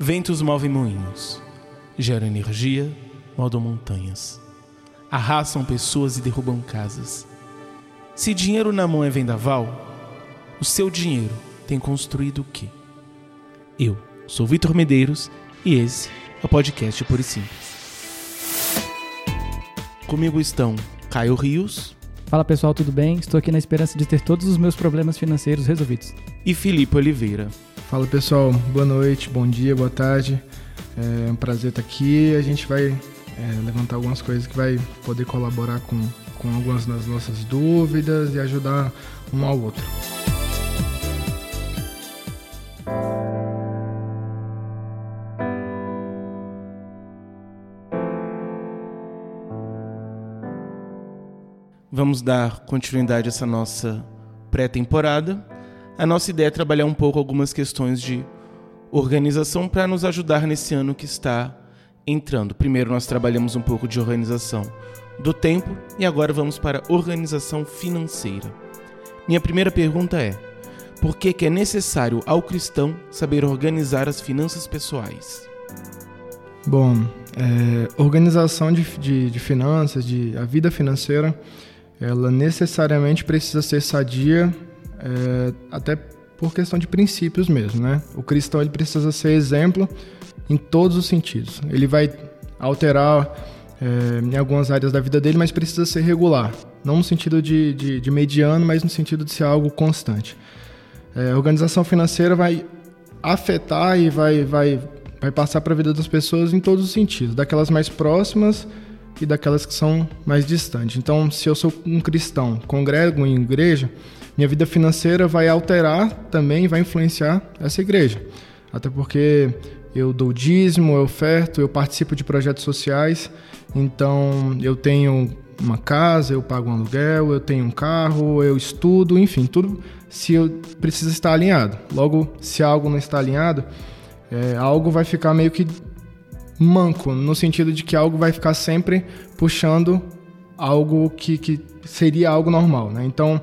Ventos movem moinhos, geram energia, moldam montanhas, arrastam pessoas e derrubam casas. Se dinheiro na mão é vendaval, o seu dinheiro tem construído o quê? Eu sou Vitor Medeiros e esse é o podcast Por e Simples. Comigo estão Caio Rios. Fala pessoal, tudo bem? Estou aqui na esperança de ter todos os meus problemas financeiros resolvidos. E Felipe Oliveira. Fala pessoal, boa noite, bom dia, boa tarde. É um prazer estar aqui. A gente vai é, levantar algumas coisas que vai poder colaborar com, com algumas das nossas dúvidas e ajudar um ao outro. Vamos dar continuidade a essa nossa pré-temporada. A nossa ideia é trabalhar um pouco algumas questões de organização para nos ajudar nesse ano que está entrando. Primeiro, nós trabalhamos um pouco de organização do tempo e agora vamos para organização financeira. Minha primeira pergunta é: por que, que é necessário ao cristão saber organizar as finanças pessoais? Bom, é, organização de, de, de finanças, de a vida financeira ela necessariamente precisa ser sadia, é, até por questão de princípios mesmo, né? O cristão ele precisa ser exemplo em todos os sentidos. Ele vai alterar é, em algumas áreas da vida dele, mas precisa ser regular, não no sentido de, de, de mediano, mas no sentido de ser algo constante. É, a organização financeira vai afetar e vai, vai, vai passar para a vida das pessoas em todos os sentidos, daquelas mais próximas e daquelas que são mais distantes. Então, se eu sou um cristão, congrego em igreja, minha vida financeira vai alterar também, vai influenciar essa igreja. Até porque eu dou dízimo, eu oferto, eu participo de projetos sociais, então eu tenho uma casa, eu pago um aluguel, eu tenho um carro, eu estudo, enfim, tudo se eu precisa estar alinhado. Logo, se algo não está alinhado, é, algo vai ficar meio que manco, no sentido de que algo vai ficar sempre puxando algo que, que seria algo normal, né? Então,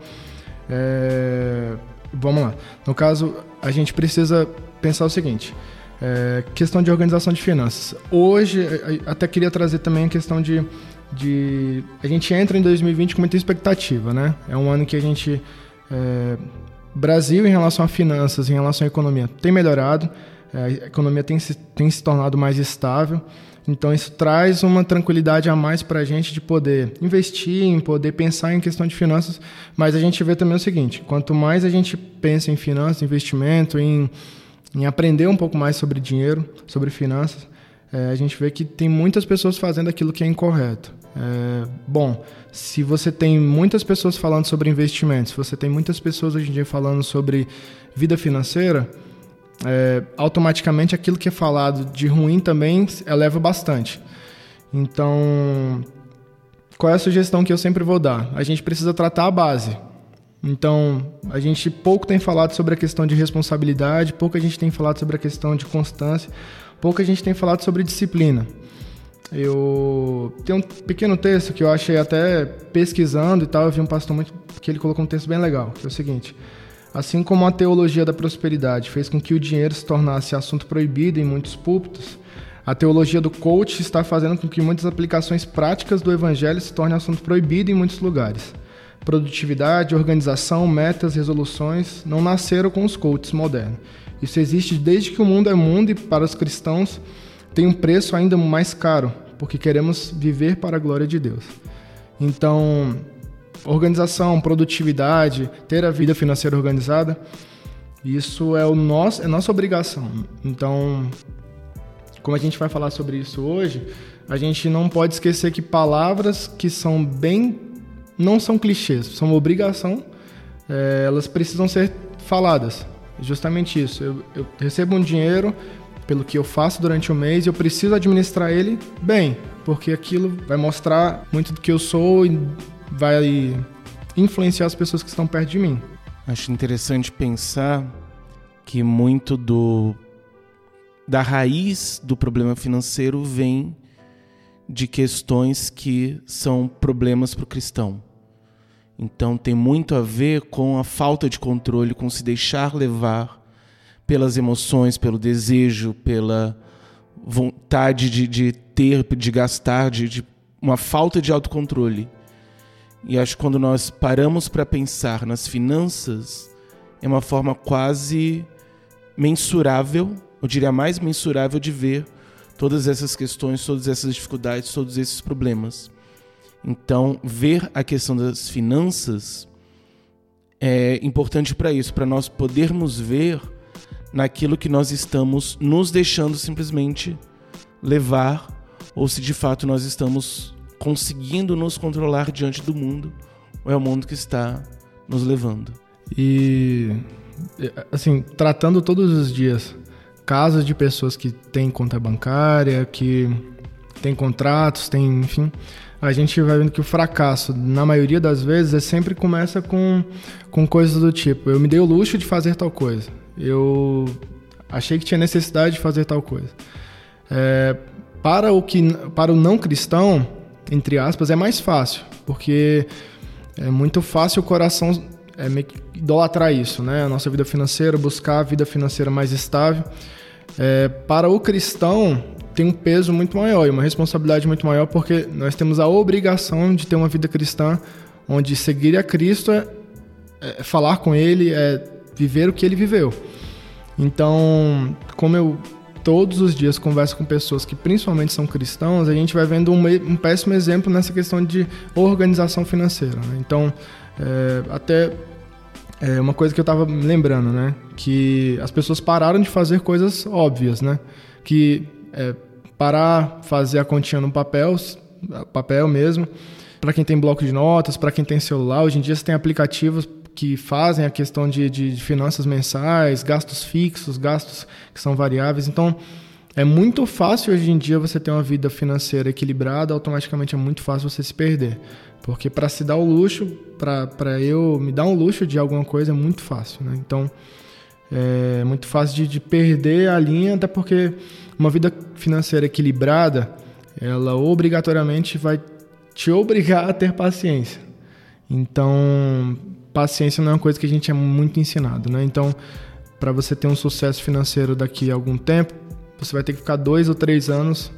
é, vamos lá. No caso, a gente precisa pensar o seguinte: é, questão de organização de finanças. Hoje, até queria trazer também a questão de, de. A gente entra em 2020 com muita expectativa, né? É um ano que a gente. É, Brasil, em relação a finanças, em relação à economia, tem melhorado. É, a economia tem se, tem se tornado mais estável. Então, isso traz uma tranquilidade a mais para a gente de poder investir, em poder pensar em questão de finanças. Mas a gente vê também o seguinte: quanto mais a gente pensa em finanças, investimento, em, em aprender um pouco mais sobre dinheiro, sobre finanças, é, a gente vê que tem muitas pessoas fazendo aquilo que é incorreto. É, bom, se você tem muitas pessoas falando sobre investimentos, se você tem muitas pessoas hoje em dia falando sobre vida financeira, é, automaticamente aquilo que é falado de ruim também eleva bastante. Então, qual é a sugestão que eu sempre vou dar? A gente precisa tratar a base. Então, a gente pouco tem falado sobre a questão de responsabilidade, pouco a gente tem falado sobre a questão de constância, pouco a gente tem falado sobre disciplina. Eu tenho um pequeno texto que eu achei até pesquisando e tal, eu vi um pastor muito que ele colocou um texto bem legal, que é o seguinte: Assim como a teologia da prosperidade fez com que o dinheiro se tornasse assunto proibido em muitos púlpitos, a teologia do coach está fazendo com que muitas aplicações práticas do evangelho se tornem assunto proibido em muitos lugares. Produtividade, organização, metas, resoluções não nasceram com os coaches modernos. Isso existe desde que o mundo é mundo e para os cristãos tem um preço ainda mais caro, porque queremos viver para a glória de Deus. Então, organização, produtividade, ter a vida financeira organizada, isso é o nosso, é nossa obrigação. Então, como a gente vai falar sobre isso hoje, a gente não pode esquecer que palavras que são bem não são clichês, são obrigação, é, elas precisam ser faladas. Justamente isso. Eu, eu recebo um dinheiro pelo que eu faço durante o mês e eu preciso administrar ele bem, porque aquilo vai mostrar muito do que eu sou e vai influenciar as pessoas que estão perto de mim. Acho interessante pensar que muito do da raiz do problema financeiro vem de questões que são problemas para o cristão. Então tem muito a ver com a falta de controle, com se deixar levar pelas emoções, pelo desejo, pela vontade de, de ter, de gastar, de, de uma falta de autocontrole. E acho que quando nós paramos para pensar nas finanças, é uma forma quase mensurável, eu diria mais mensurável, de ver todas essas questões, todas essas dificuldades, todos esses problemas. Então, ver a questão das finanças é importante para isso, para nós podermos ver naquilo que nós estamos nos deixando simplesmente levar, ou se de fato nós estamos conseguindo nos controlar diante do mundo, ou é o mundo que está nos levando. E, assim, tratando todos os dias casos de pessoas que têm conta bancária, que têm contratos, têm, enfim, a gente vai vendo que o fracasso, na maioria das vezes, é sempre começa com, com coisas do tipo: eu me dei o luxo de fazer tal coisa, eu achei que tinha necessidade de fazer tal coisa. É, para, o que, para o não cristão, entre aspas, é mais fácil, porque é muito fácil o coração é, idolatrar isso, né? A nossa vida financeira, buscar a vida financeira mais estável. É, para o cristão, tem um peso muito maior e uma responsabilidade muito maior, porque nós temos a obrigação de ter uma vida cristã onde seguir a Cristo é, é falar com Ele, é viver o que Ele viveu. Então, como eu todos os dias converso com pessoas que principalmente são cristãos, a gente vai vendo um, um péssimo exemplo nessa questão de organização financeira. Né? Então, é, até é uma coisa que eu estava lembrando, né? Que as pessoas pararam de fazer coisas óbvias, né? Que é, parar, fazer a continha no papel, papel mesmo. Para quem tem bloco de notas, para quem tem celular, hoje em dia você tem aplicativos que fazem a questão de, de, de finanças mensais, gastos fixos, gastos que são variáveis. Então, é muito fácil hoje em dia você ter uma vida financeira equilibrada, automaticamente é muito fácil você se perder. Porque para se dar o luxo, para eu me dar um luxo de alguma coisa é muito fácil, né? Então, é muito fácil de, de perder a linha, até porque uma vida financeira equilibrada, ela obrigatoriamente vai te obrigar a ter paciência. Então, paciência não é uma coisa que a gente é muito ensinado, né? Então, para você ter um sucesso financeiro daqui a algum tempo, você vai ter que ficar dois ou três anos,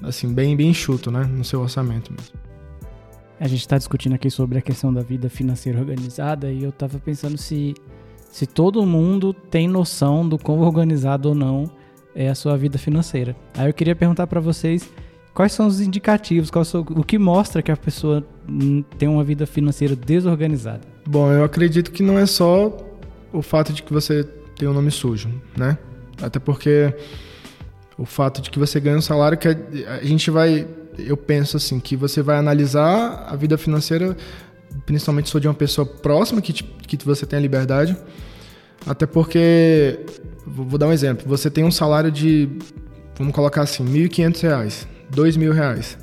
assim, bem, bem enxuto, né? No seu orçamento mesmo. A gente está discutindo aqui sobre a questão da vida financeira organizada e eu estava pensando se, se todo mundo tem noção do quão organizado ou não é a sua vida financeira. Aí eu queria perguntar para vocês quais são os indicativos, qual o que mostra que a pessoa tem uma vida financeira desorganizada. Bom, eu acredito que não é só o fato de que você tem um nome sujo, né? Até porque o fato de que você ganha um salário que a gente vai eu penso assim que você vai analisar a vida financeira, principalmente se for de uma pessoa próxima que, te, que você tem a liberdade, até porque vou dar um exemplo. Você tem um salário de, vamos colocar assim, R$ 1.500, R$ reais.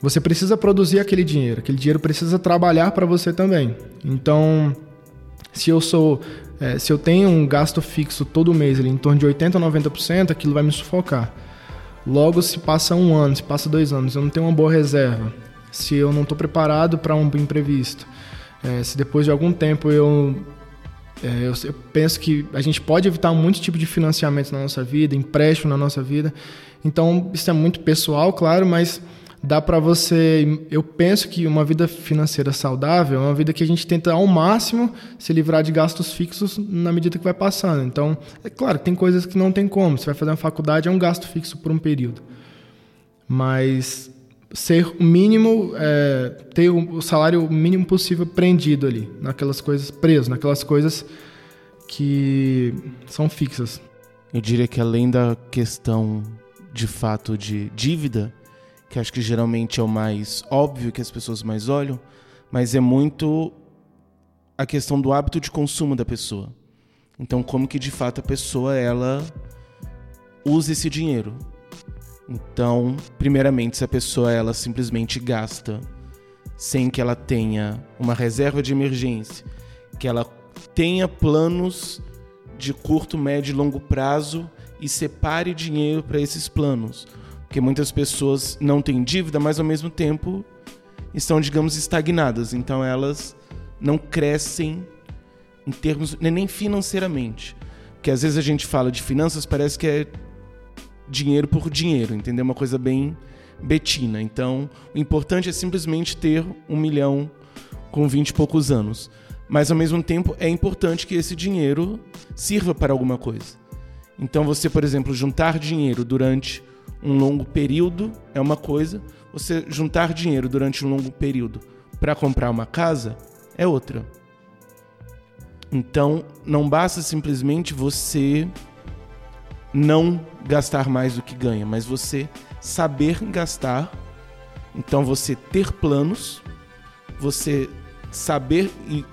Você precisa produzir aquele dinheiro, aquele dinheiro precisa trabalhar para você também. Então, se eu sou, é, se eu tenho um gasto fixo todo mês ali, em torno de 80 a 90%, aquilo vai me sufocar. Logo, se passa um ano, se passa dois anos, eu não tenho uma boa reserva, se eu não estou preparado para um imprevisto, é, se depois de algum tempo eu, eu, eu, penso que a gente pode evitar muito tipo de financiamento na nossa vida, empréstimo na nossa vida. Então, isso é muito pessoal, claro, mas dá para você. Eu penso que uma vida financeira saudável é uma vida que a gente tenta ao máximo se livrar de gastos fixos na medida que vai passando. Então, é claro, tem coisas que não tem como. Você vai fazer uma faculdade, é um gasto fixo por um período. Mas ser o mínimo, é, ter o salário mínimo possível prendido ali, naquelas coisas, preso, naquelas coisas que são fixas. Eu diria que além da questão de fato de dívida, que acho que geralmente é o mais óbvio que as pessoas mais olham, mas é muito a questão do hábito de consumo da pessoa. Então, como que de fato a pessoa ela usa esse dinheiro? Então, primeiramente, se a pessoa ela simplesmente gasta sem que ela tenha uma reserva de emergência, que ela tenha planos de curto, médio e longo prazo e separe dinheiro para esses planos. Porque muitas pessoas não têm dívida, mas ao mesmo tempo estão, digamos, estagnadas. Então elas não crescem em termos nem financeiramente. Porque às vezes a gente fala de finanças, parece que é dinheiro por dinheiro, entendeu? Uma coisa bem betina. Então, o importante é simplesmente ter um milhão com 20 e poucos anos. Mas, ao mesmo tempo, é importante que esse dinheiro sirva para alguma coisa. Então, você, por exemplo, juntar dinheiro durante um longo período é uma coisa, você juntar dinheiro durante um longo período para comprar uma casa é outra. Então, não basta simplesmente você não gastar mais do que ganha, mas você saber gastar. Então, você ter planos, você saber e,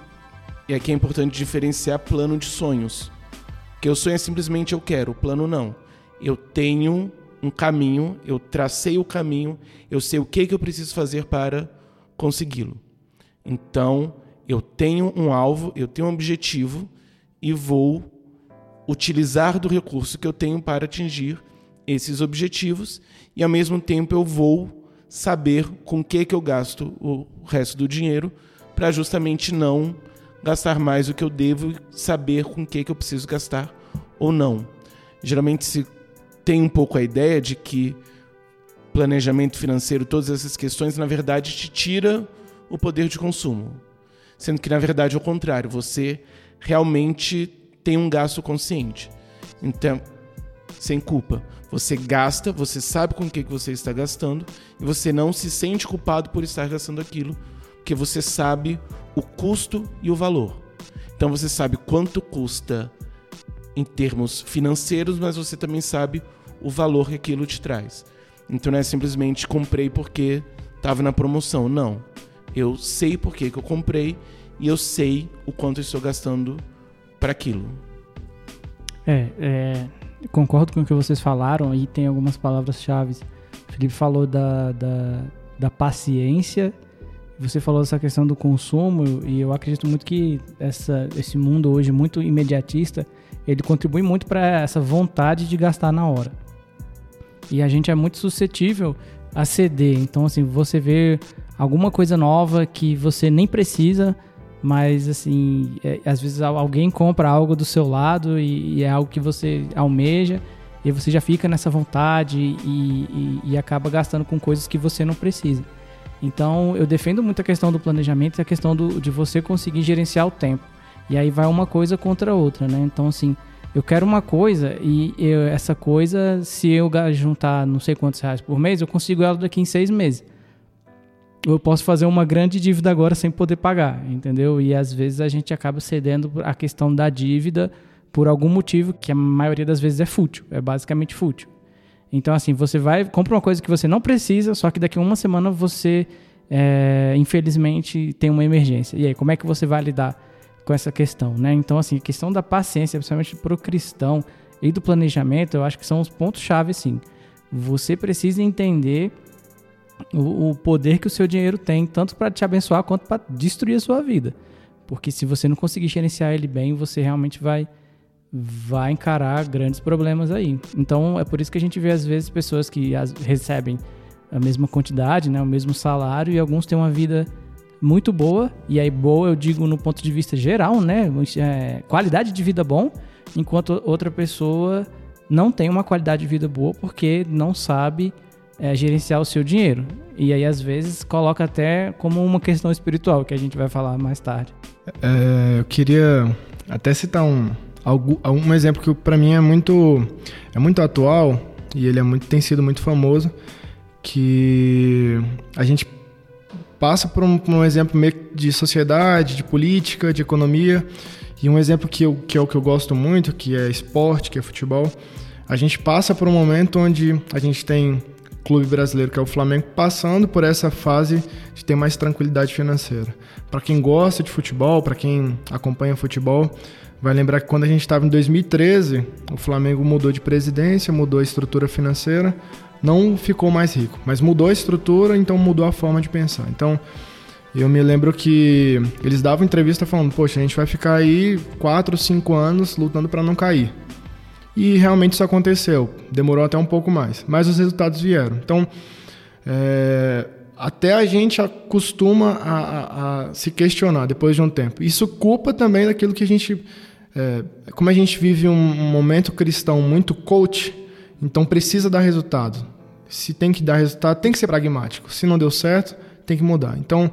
e aqui é importante diferenciar plano de sonhos. Que o sonho é simplesmente eu quero, o plano não. Eu tenho um caminho, eu tracei o caminho, eu sei o que, que eu preciso fazer para consegui-lo. Então, eu tenho um alvo, eu tenho um objetivo e vou utilizar do recurso que eu tenho para atingir esses objetivos e ao mesmo tempo eu vou saber com que que eu gasto o resto do dinheiro para justamente não gastar mais do que eu devo e saber com que que eu preciso gastar ou não. Geralmente se tem um pouco a ideia de que planejamento financeiro, todas essas questões, na verdade, te tira o poder de consumo. Sendo que, na verdade, é o contrário. Você realmente tem um gasto consciente. Então, sem culpa. Você gasta, você sabe com o que você está gastando e você não se sente culpado por estar gastando aquilo, porque você sabe o custo e o valor. Então você sabe quanto custa em termos financeiros, mas você também sabe o valor que aquilo te traz. Então não é simplesmente comprei porque estava na promoção. Não. Eu sei por que, eu comprei e eu sei o quanto estou gastando para aquilo. É, é, concordo com o que vocês falaram e tem algumas palavras-chave. Felipe falou da, da, da paciência, você falou dessa questão do consumo e eu acredito muito que essa, esse mundo hoje muito imediatista, ele contribui muito para essa vontade de gastar na hora. E a gente é muito suscetível a ceder. Então, assim, você vê alguma coisa nova que você nem precisa, mas assim, é, às vezes alguém compra algo do seu lado e, e, é algo que você almeja e você já fica nessa vontade e, e, e, acaba gastando com coisas que você não precisa. Então eu defendo muito a questão do planejamento e a questão do, de você conseguir gerenciar o tempo. E aí vai uma coisa contra a outra, né? Então assim, eu quero uma coisa e eu, essa coisa, se eu juntar não sei quantos reais por mês, eu consigo ela daqui em seis meses eu posso fazer uma grande dívida agora sem poder pagar, entendeu? E às vezes a gente acaba cedendo a questão da dívida por algum motivo que a maioria das vezes é fútil, é basicamente fútil. Então, assim, você vai, compra uma coisa que você não precisa, só que daqui a uma semana você, é, infelizmente, tem uma emergência. E aí, como é que você vai lidar com essa questão, né? Então, assim, a questão da paciência, principalmente para o cristão e do planejamento, eu acho que são os pontos-chave, sim. Você precisa entender o, o poder que o seu dinheiro tem, tanto para te abençoar quanto para destruir a sua vida. Porque se você não conseguir gerenciar ele bem, você realmente vai vai encarar grandes problemas aí. Então é por isso que a gente vê às vezes pessoas que as, recebem a mesma quantidade, né, o mesmo salário e alguns têm uma vida muito boa e aí boa eu digo no ponto de vista geral, né, é, qualidade de vida bom, enquanto outra pessoa não tem uma qualidade de vida boa porque não sabe é, gerenciar o seu dinheiro. E aí, às vezes, coloca até como uma questão espiritual, que a gente vai falar mais tarde. É, eu queria até citar um, um exemplo que para mim é muito, é muito atual e ele é muito, tem sido muito famoso, que a gente passa por um, por um exemplo meio de sociedade, de política, de economia, e um exemplo que, eu, que é o que eu gosto muito, que é esporte, que é futebol. A gente passa por um momento onde a gente tem clube brasileiro, que é o Flamengo, passando por essa fase de ter mais tranquilidade financeira. Para quem gosta de futebol, para quem acompanha futebol, vai lembrar que quando a gente estava em 2013, o Flamengo mudou de presidência, mudou a estrutura financeira, não ficou mais rico, mas mudou a estrutura, então mudou a forma de pensar. Então, eu me lembro que eles davam entrevista falando: Poxa, a gente vai ficar aí 4, 5 anos lutando para não cair. E realmente isso aconteceu. Demorou até um pouco mais, mas os resultados vieram. Então, é, até a gente acostuma a, a, a, se questionar depois de um tempo. Isso culpa também daquilo que a gente é, como a gente vive um, um momento cristão muito coach, então precisa dar resultado. Se tem que dar resultado, tem que ser pragmático. Se não deu certo, tem que mudar. Então,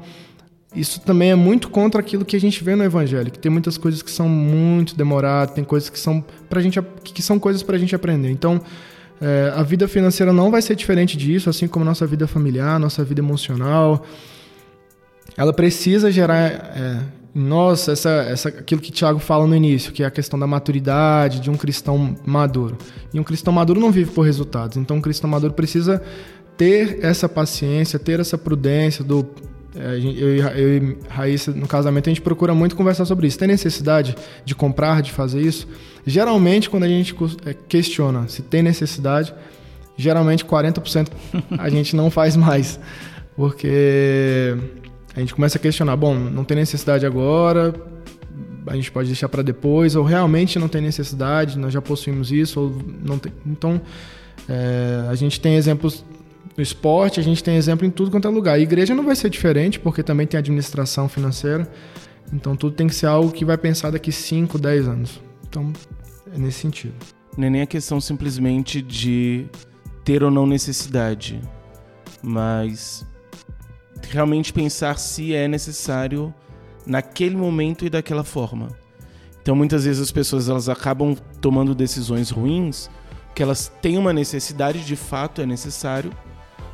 isso também é muito contra aquilo que a gente vê no evangelho, que tem muitas coisas que são muito demoradas, tem coisas que são pra gente que são coisas para a gente aprender. Então, é, a vida financeira não vai ser diferente disso, assim como nossa vida familiar, nossa vida emocional. Ela precisa gerar é, em nós essa, essa, aquilo que Tiago fala no início, que é a questão da maturidade, de um cristão maduro. E um cristão maduro não vive por resultados. Então, um cristão maduro precisa ter essa paciência, ter essa prudência do eu, eu e Raíssa, no casamento, a gente procura muito conversar sobre isso. Tem necessidade de comprar, de fazer isso? Geralmente, quando a gente é, questiona se tem necessidade, geralmente 40% a gente não faz mais. Porque a gente começa a questionar: bom, não tem necessidade agora, a gente pode deixar para depois, ou realmente não tem necessidade, nós já possuímos isso, ou não tem. Então, é, a gente tem exemplos no esporte, a gente tem exemplo em tudo quanto é lugar. A igreja não vai ser diferente, porque também tem administração financeira. Então tudo tem que ser algo que vai pensar daqui 5, 10 anos. Então, é nesse sentido. Não é nem a questão simplesmente de ter ou não necessidade, mas realmente pensar se é necessário naquele momento e daquela forma. Então muitas vezes as pessoas elas acabam tomando decisões ruins que elas têm uma necessidade, de fato é necessário,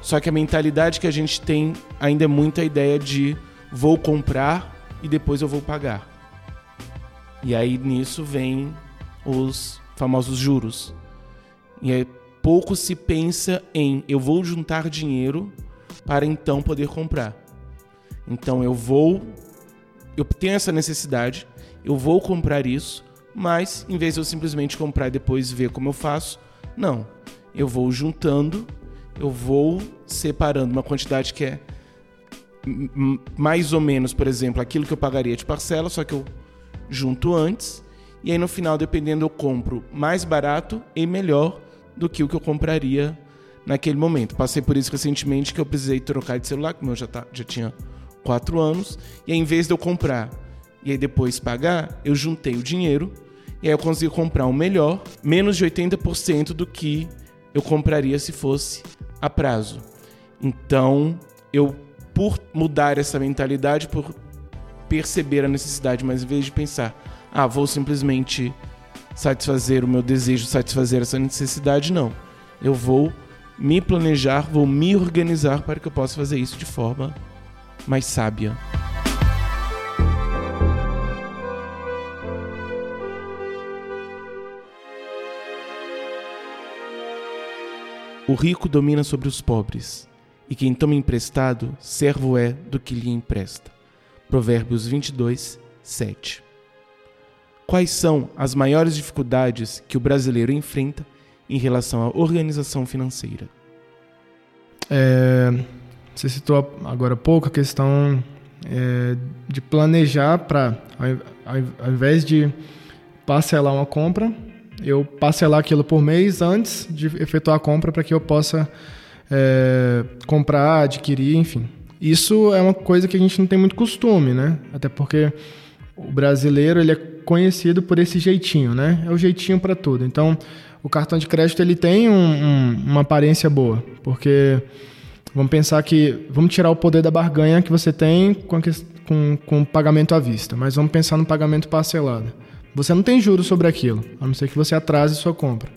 só que a mentalidade que a gente tem ainda é muito a ideia de vou comprar e depois eu vou pagar. E aí nisso vem os famosos juros. E aí pouco se pensa em eu vou juntar dinheiro para então poder comprar. Então eu vou eu tenho essa necessidade, eu vou comprar isso, mas em vez de eu simplesmente comprar e depois ver como eu faço, não. Eu vou juntando eu vou separando uma quantidade que é mais ou menos, por exemplo, aquilo que eu pagaria de parcela, só que eu junto antes. E aí no final, dependendo, eu compro mais barato e melhor do que o que eu compraria naquele momento. Passei por isso recentemente que eu precisei trocar de celular, como eu já, tá, já tinha quatro anos. E aí, em vez de eu comprar e aí depois pagar, eu juntei o dinheiro e aí eu consegui comprar um melhor, menos de 80% do que eu compraria se fosse a prazo. Então, eu, por mudar essa mentalidade, por perceber a necessidade, mas em vez de pensar, ah, vou simplesmente satisfazer o meu desejo, satisfazer essa necessidade, não. Eu vou me planejar, vou me organizar para que eu possa fazer isso de forma mais sábia. O rico domina sobre os pobres, e quem toma emprestado, servo é do que lhe empresta. Provérbios 22, 7. Quais são as maiores dificuldades que o brasileiro enfrenta em relação à organização financeira? É, você citou agora há pouco a questão é, de planejar para, ao, invés de parcelar uma compra, eu parcelar aquilo por mês antes de efetuar a compra para que eu possa é, comprar, adquirir, enfim. Isso é uma coisa que a gente não tem muito costume, né? Até porque o brasileiro ele é conhecido por esse jeitinho, né? É o jeitinho para tudo. Então, o cartão de crédito ele tem um, um, uma aparência boa, porque vamos pensar que vamos tirar o poder da barganha que você tem com, com, com pagamento à vista, mas vamos pensar no pagamento parcelado. Você não tem juros sobre aquilo, a não ser que você atrase sua compra.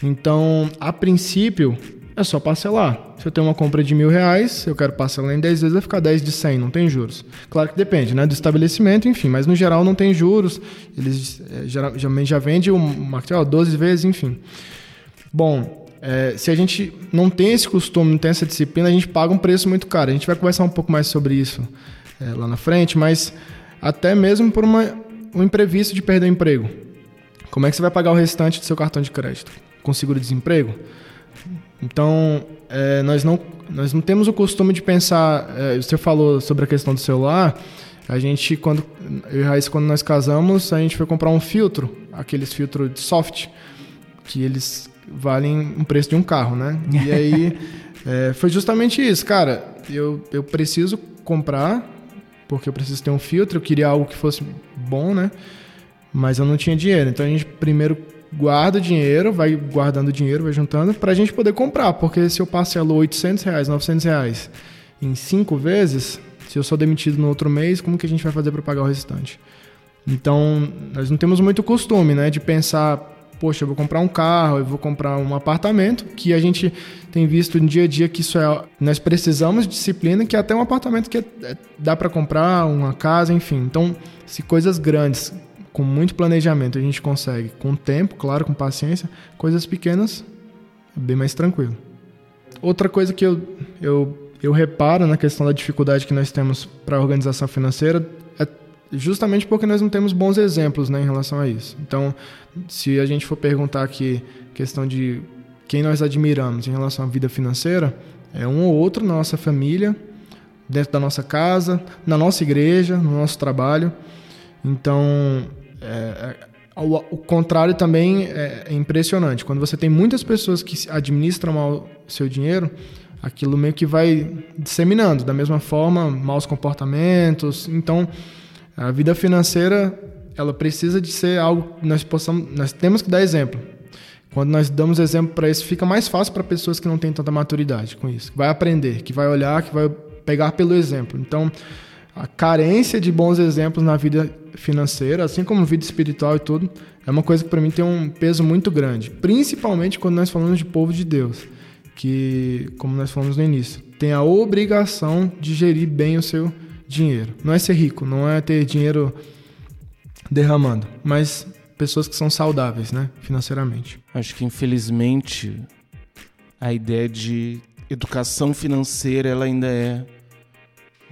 Então, a princípio, é só parcelar. Se eu tenho uma compra de mil reais, eu quero parcelar em 10 vezes, vai ficar 10 de 100, não tem juros. Claro que depende né, do estabelecimento, enfim, mas no geral não tem juros. Eles é, já vendem o material 12 vezes, enfim. Bom, é, se a gente não tem esse costume, não tem essa disciplina, a gente paga um preço muito caro. A gente vai conversar um pouco mais sobre isso é, lá na frente, mas até mesmo por uma um imprevisto de perder o emprego. Como é que você vai pagar o restante do seu cartão de crédito? Com seguro-desemprego? Então, é, nós, não, nós não temos o costume de pensar. É, você falou sobre a questão do celular. A gente, quando eu e Raíssa, quando nós casamos, a gente foi comprar um filtro, aqueles filtros de soft, que eles valem um preço de um carro, né? E aí é, foi justamente isso, cara. Eu, eu preciso comprar porque eu preciso ter um filtro, eu queria algo que fosse bom, né? mas eu não tinha dinheiro. Então a gente primeiro guarda o dinheiro, vai guardando dinheiro, vai juntando, para a gente poder comprar. Porque se eu parcelo 800 reais, 900 reais em cinco vezes, se eu sou demitido no outro mês, como que a gente vai fazer para pagar o restante? Então, nós não temos muito costume, né, de pensar poxa, eu vou comprar um carro, eu vou comprar um apartamento, que a gente tem visto no dia a dia que isso é. Nós precisamos de disciplina, que é até um apartamento que é, é, dá para comprar, uma casa, enfim. Então, se coisas grandes, com muito planejamento, a gente consegue, com tempo, claro, com paciência, coisas pequenas, é bem mais tranquilo. Outra coisa que eu, eu, eu reparo na questão da dificuldade que nós temos para a organização financeira justamente porque nós não temos bons exemplos né, em relação a isso. Então, se a gente for perguntar aqui questão de quem nós admiramos em relação à vida financeira, é um ou outro na nossa família, dentro da nossa casa, na nossa igreja, no nosso trabalho. Então, é, é o, contrário também é, é impressionante. Quando você tem muitas pessoas que administram mal seu dinheiro, aquilo meio que vai disseminando. Da mesma forma, maus comportamentos. Então, a vida financeira, ela precisa de ser algo que nós possamos, nós temos que dar exemplo. Quando nós damos exemplo para isso, fica mais fácil para pessoas que não têm tanta maturidade com isso, que vai aprender, que vai olhar, que vai pegar pelo exemplo. Então, a carência de bons exemplos na vida financeira, assim como vida espiritual e tudo, é uma coisa que para mim tem um peso muito grande, principalmente quando nós falamos de povo de Deus, que, como nós falamos no início, tem a obrigação de gerir bem o seu dinheiro. Não é ser rico, não é ter dinheiro derramando, mas pessoas que são saudáveis, né, financeiramente. Acho que infelizmente a ideia de educação financeira ela ainda é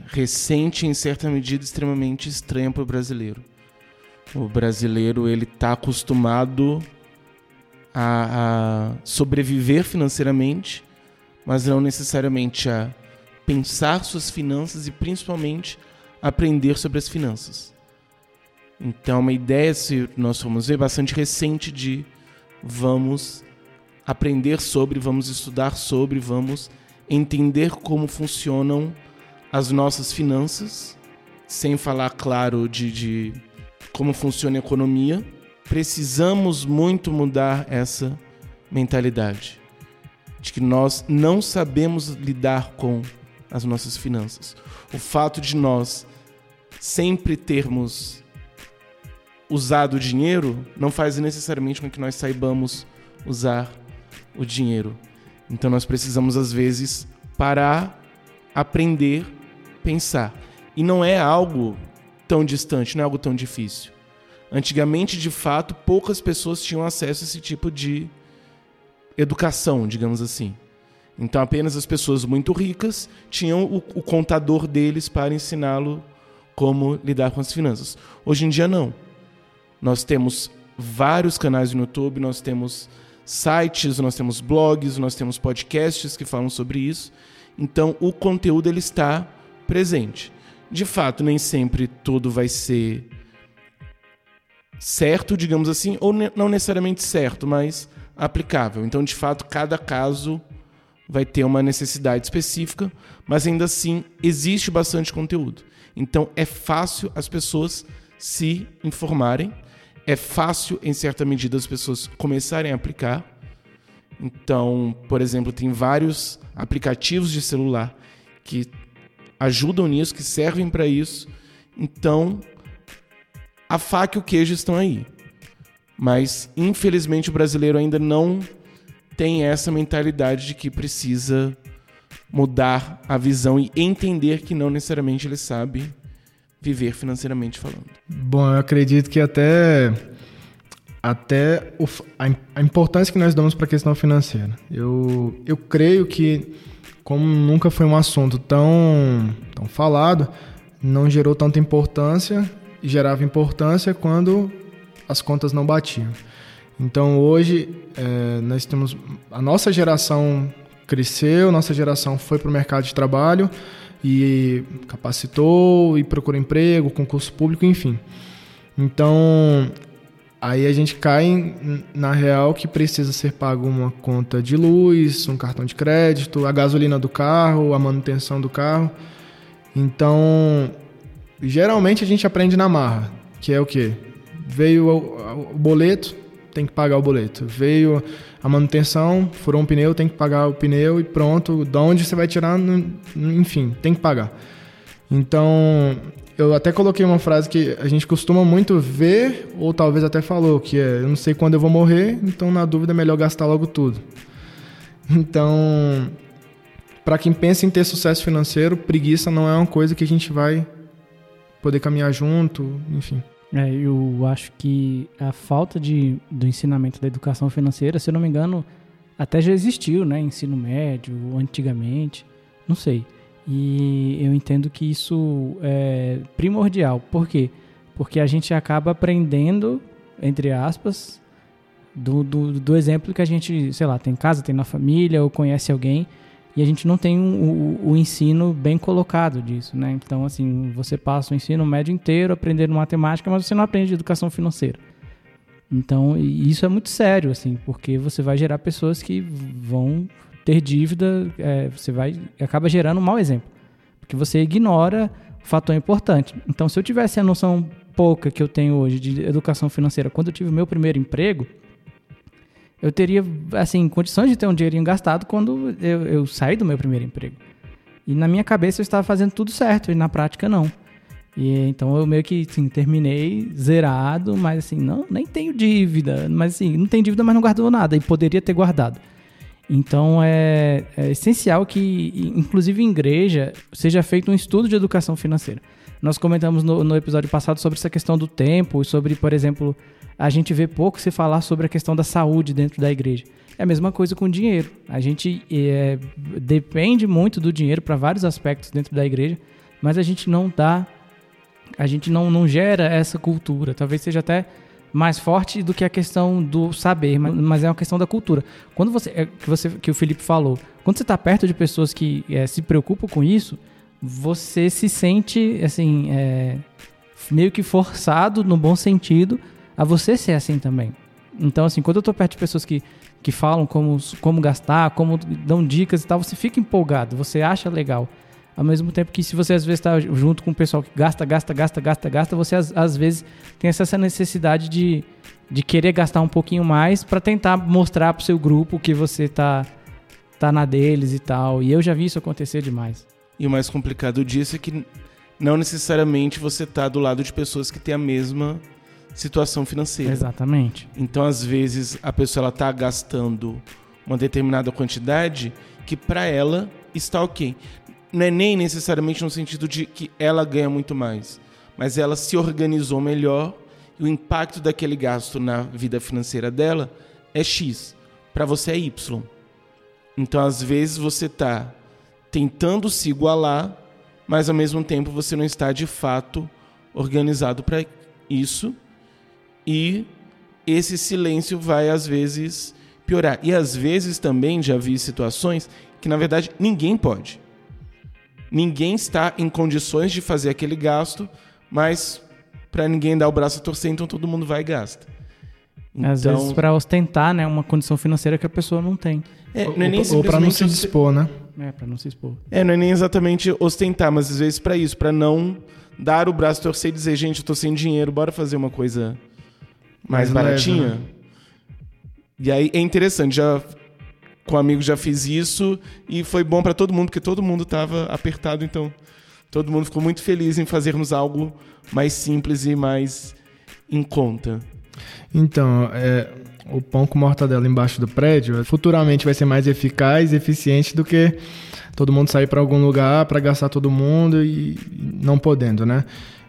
recente em certa medida extremamente estranha para o brasileiro. O brasileiro ele está acostumado a, a sobreviver financeiramente, mas não necessariamente a pensar suas finanças e principalmente aprender sobre as finanças. Então, uma ideia, se nós formos ver, bastante recente de vamos aprender sobre, vamos estudar sobre, vamos entender como funcionam as nossas finanças, sem falar, claro, de, de como funciona a economia. Precisamos muito mudar essa mentalidade de que nós não sabemos lidar com as nossas finanças. O fato de nós sempre termos usado o dinheiro não faz necessariamente com que nós saibamos usar o dinheiro. Então nós precisamos às vezes parar, aprender, pensar. E não é algo tão distante, não é algo tão difícil. Antigamente, de fato, poucas pessoas tinham acesso a esse tipo de educação, digamos assim. Então apenas as pessoas muito ricas tinham o, o contador deles para ensiná-lo como lidar com as finanças. Hoje em dia não. Nós temos vários canais no YouTube, nós temos sites, nós temos blogs, nós temos podcasts que falam sobre isso. Então o conteúdo ele está presente. De fato, nem sempre tudo vai ser certo, digamos assim, ou não necessariamente certo, mas aplicável. Então, de fato, cada caso vai ter uma necessidade específica, mas ainda assim existe bastante conteúdo. Então é fácil as pessoas se informarem, é fácil em certa medida as pessoas começarem a aplicar. Então, por exemplo, tem vários aplicativos de celular que ajudam nisso, que servem para isso. Então, a faca e o queijo estão aí. Mas, infelizmente, o brasileiro ainda não tem essa mentalidade de que precisa mudar a visão e entender que não necessariamente ele sabe viver financeiramente falando. Bom, eu acredito que até até o, a, a, importância que nós damos para a questão financeira. Eu, eu creio que, como nunca foi um assunto tão, tão falado, não gerou tanta importância e gerava importância quando as contas não batiam. Então hoje é, nós temos a nossa geração cresceu, nossa geração foi para o mercado de trabalho e capacitou e procurou emprego, concurso público, enfim. Então aí a gente cai na real que precisa ser pago uma conta de luz, um cartão de crédito, a gasolina do carro, a manutenção do carro. Então geralmente a gente aprende na marra, que é o quê? veio o, boleto, tem que pagar o boleto. Veio a manutenção, furou um pneu, tem que pagar o pneu e pronto. De onde você vai tirar, enfim, tem que pagar. Então, eu até coloquei uma frase que a gente costuma muito ver, ou talvez até falou, que é: eu não sei quando eu vou morrer, então na dúvida é melhor gastar logo tudo. Então, para quem pensa em ter sucesso financeiro, preguiça não é uma coisa que a gente vai poder caminhar junto, enfim. É, eu acho que a falta de, do ensinamento da educação financeira, se eu não me engano, até já existiu, né? Ensino médio, antigamente, não sei. E eu entendo que isso é primordial. Por quê? Porque a gente acaba aprendendo, entre aspas, do, do, do exemplo que a gente, sei lá, tem em casa, tem na família ou conhece alguém e a gente não tem o, ensino bem colocado disso, né? Então, assim, você passa o ensino médio inteiro aprendendo matemática, mas você não aprende educação financeira. Então, isso é muito sério, assim, porque você vai gerar pessoas que vão ter dívida, é, você vai acaba gerando um mau exemplo, porque você ignora o fator importante. Então, se eu tivesse a noção pouca que eu tenho hoje de educação financeira quando eu tive o meu primeiro emprego, eu teria, assim, condições de ter um dinheirinho gastado quando eu, eu saí do meu primeiro emprego. E na minha cabeça eu estava fazendo tudo certo, e na prática não. E então eu meio que, assim, terminei zerado, mas assim, não, nem tenho dívida. Mas assim, não tem dívida, mas não guardou nada, e poderia ter guardado. Então é, é essencial que, inclusive em igreja, seja feito um estudo de educação financeira. Nós comentamos no, no episódio passado sobre essa questão do tempo, e sobre, por exemplo, a gente vê pouco se falar sobre a questão da saúde dentro da igreja. É a mesma coisa com dinheiro. A gente é, depende muito do dinheiro para vários aspectos dentro da igreja, mas a gente não dá, a gente não, não gera essa cultura. Talvez seja até mais forte do que a questão do saber, mas, mas é uma questão da cultura. Quando você, é, que você, que o Felipe falou, quando você está perto de pessoas que é, se preocupam com isso, você se sente assim é, meio que forçado no bom sentido a você ser assim também. Então, assim, quando eu tô perto de pessoas que, que falam como, como gastar, como dão dicas e tal, você fica empolgado, você acha legal. Ao mesmo tempo que se você às vezes está junto com o pessoal que gasta, gasta, gasta, gasta, gasta, você às, às vezes tem essa necessidade de, de querer gastar um pouquinho mais para tentar mostrar pro seu grupo que você tá, tá na deles e tal. E eu já vi isso acontecer demais. E o mais complicado disso é que não necessariamente você tá do lado de pessoas que têm a mesma situação financeira. Exatamente. Então, às vezes, a pessoa está gastando uma determinada quantidade que para ela está ok. Não é nem necessariamente no sentido de que ela ganha muito mais, mas ela se organizou melhor e o impacto daquele gasto na vida financeira dela é X. Para você é Y. Então, às vezes, você está tentando se igualar, mas ao mesmo tempo você não está de fato organizado para isso e esse silêncio vai às vezes piorar. E às vezes também já vi situações que na verdade ninguém pode. Ninguém está em condições de fazer aquele gasto, mas para ninguém dar o braço a torcer, então todo mundo vai e gasta. Então, às vezes para ostentar, né, uma condição financeira que a pessoa não tem. É, não é nem ou para não se dispor, né? É, para não se expor. É, não é nem exatamente ostentar, mas às vezes para isso, para não dar o braço a torcer e dizer, gente, eu tô sem dinheiro, bora fazer uma coisa mais, mais baratinha. Leve, né? E aí é interessante, já com amigos já fiz isso e foi bom para todo mundo, porque todo mundo estava apertado, então todo mundo ficou muito feliz em fazermos algo mais simples e mais em conta. Então, é, o pão com mortadela embaixo do prédio futuramente vai ser mais eficaz e eficiente do que todo mundo sair para algum lugar para gastar todo mundo e não podendo, né?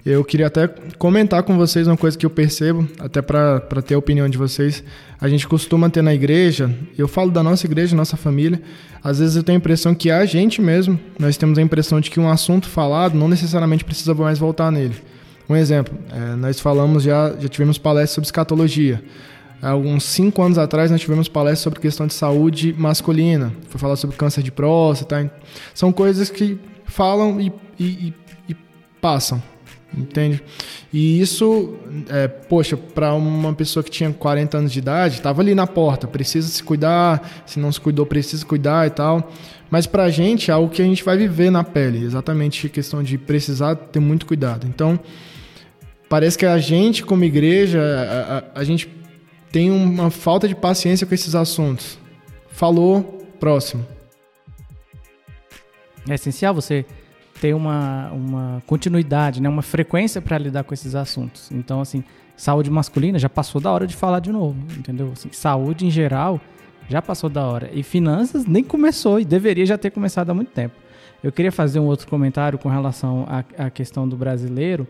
Eu queria até comentar com vocês uma coisa que eu percebo, até para ter a opinião de vocês. A gente costuma ter na igreja, eu falo da nossa igreja, nossa família, às vezes eu tenho a impressão que a gente mesmo, nós temos a impressão de que um assunto falado não necessariamente precisa mais voltar nele. Um exemplo, é, nós falamos já, já tivemos palestras sobre escatologia. Há uns cinco anos atrás nós tivemos palestras sobre questão de saúde masculina. Foi falar sobre câncer de próstata. São coisas que falam e, e, e passam entende? E isso, é, poxa, para uma pessoa que tinha 40 anos de idade, estava ali na porta, precisa se cuidar, se não se cuidou, precisa cuidar e tal. Mas para a gente é algo que a gente vai viver na pele, exatamente a questão de precisar ter muito cuidado. Então, parece que a gente, como igreja, a, a, a gente tem uma falta de paciência com esses assuntos. Falou, próximo. É essencial você ter uma, uma continuidade, né? uma frequência para lidar com esses assuntos. Então, assim, saúde masculina já passou da hora de falar de novo, entendeu? Assim, saúde em geral já passou da hora. E finanças nem começou e deveria já ter começado há muito tempo. Eu queria fazer um outro comentário com relação à, à questão do brasileiro.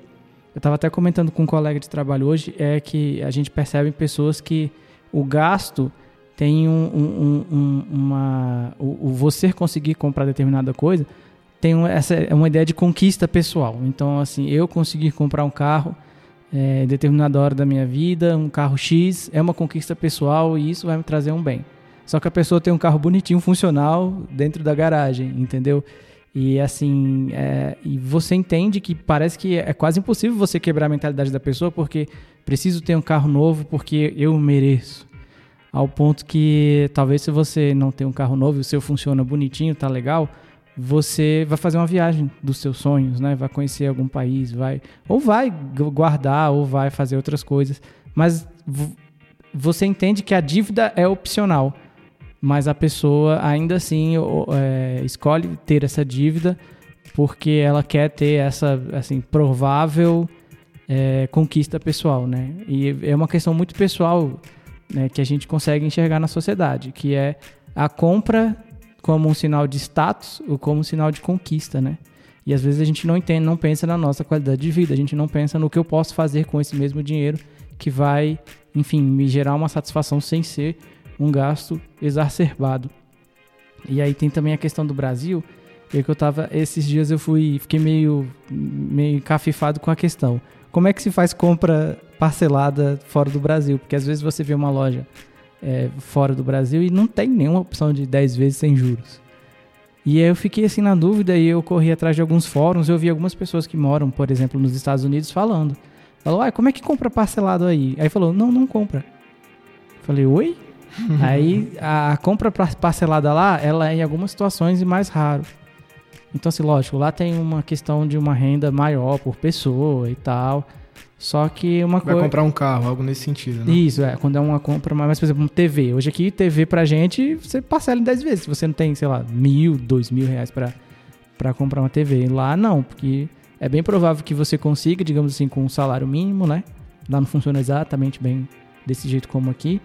Eu estava até comentando com um colega de trabalho hoje, é que a gente percebe pessoas que o gasto tem um, um, um, uma... O, o, você conseguir comprar determinada coisa tem essa é uma ideia de conquista pessoal. Então, assim, eu conseguir comprar um carro é, em determinada hora da minha vida, um carro X, é uma conquista pessoal e isso vai me trazer um bem. Só que a pessoa tem um carro bonitinho, funcional, dentro da garagem, entendeu? E assim, é, e você entende que parece que é quase impossível você quebrar a mentalidade da pessoa porque preciso ter um carro novo porque eu mereço. Ao ponto que talvez se você não tem um carro novo e o seu funciona bonitinho, tá legal, você vai fazer uma viagem dos seus sonhos, né? Vai conhecer algum país, vai ou vai guardar ou vai fazer outras coisas, mas você entende que a dívida é opcional mas a pessoa ainda assim é, escolhe ter essa dívida porque ela quer ter essa assim provável é, conquista pessoal, né? E é uma questão muito pessoal né, que a gente consegue enxergar na sociedade, que é a compra como um sinal de status ou como um sinal de conquista, né? E às vezes a gente não entende, não pensa na nossa qualidade de vida, a gente não pensa no que eu posso fazer com esse mesmo dinheiro que vai, enfim, me gerar uma satisfação sem ser um gasto exacerbado. E aí tem também a questão do Brasil, é que eu tava esses dias eu fui, fiquei meio meio cafifado com a questão. Como é que se faz compra parcelada fora do Brasil? Porque às vezes você vê uma loja é, fora do Brasil e não tem nenhuma opção de 10 vezes sem juros. E aí eu fiquei assim na dúvida e eu corri atrás de alguns fóruns, eu vi algumas pessoas que moram, por exemplo, nos Estados Unidos falando. Falou, ah, como é que compra parcelado aí? Aí falou, não, não compra. Falei, oi? Aí a compra parcelada lá, ela é em algumas situações mais raro. Então, assim, lógico, lá tem uma questão de uma renda maior por pessoa e tal. Só que uma coisa. Vai comprar um carro, algo nesse sentido, né? Isso, é. Quando é uma compra mais, por exemplo, um TV. Hoje aqui, TV pra gente, você parcela em 10 vezes. Se você não tem, sei lá, mil, dois mil reais pra, pra comprar uma TV. Lá não, porque é bem provável que você consiga, digamos assim, com um salário mínimo, né? Lá não funciona exatamente bem desse jeito como aqui.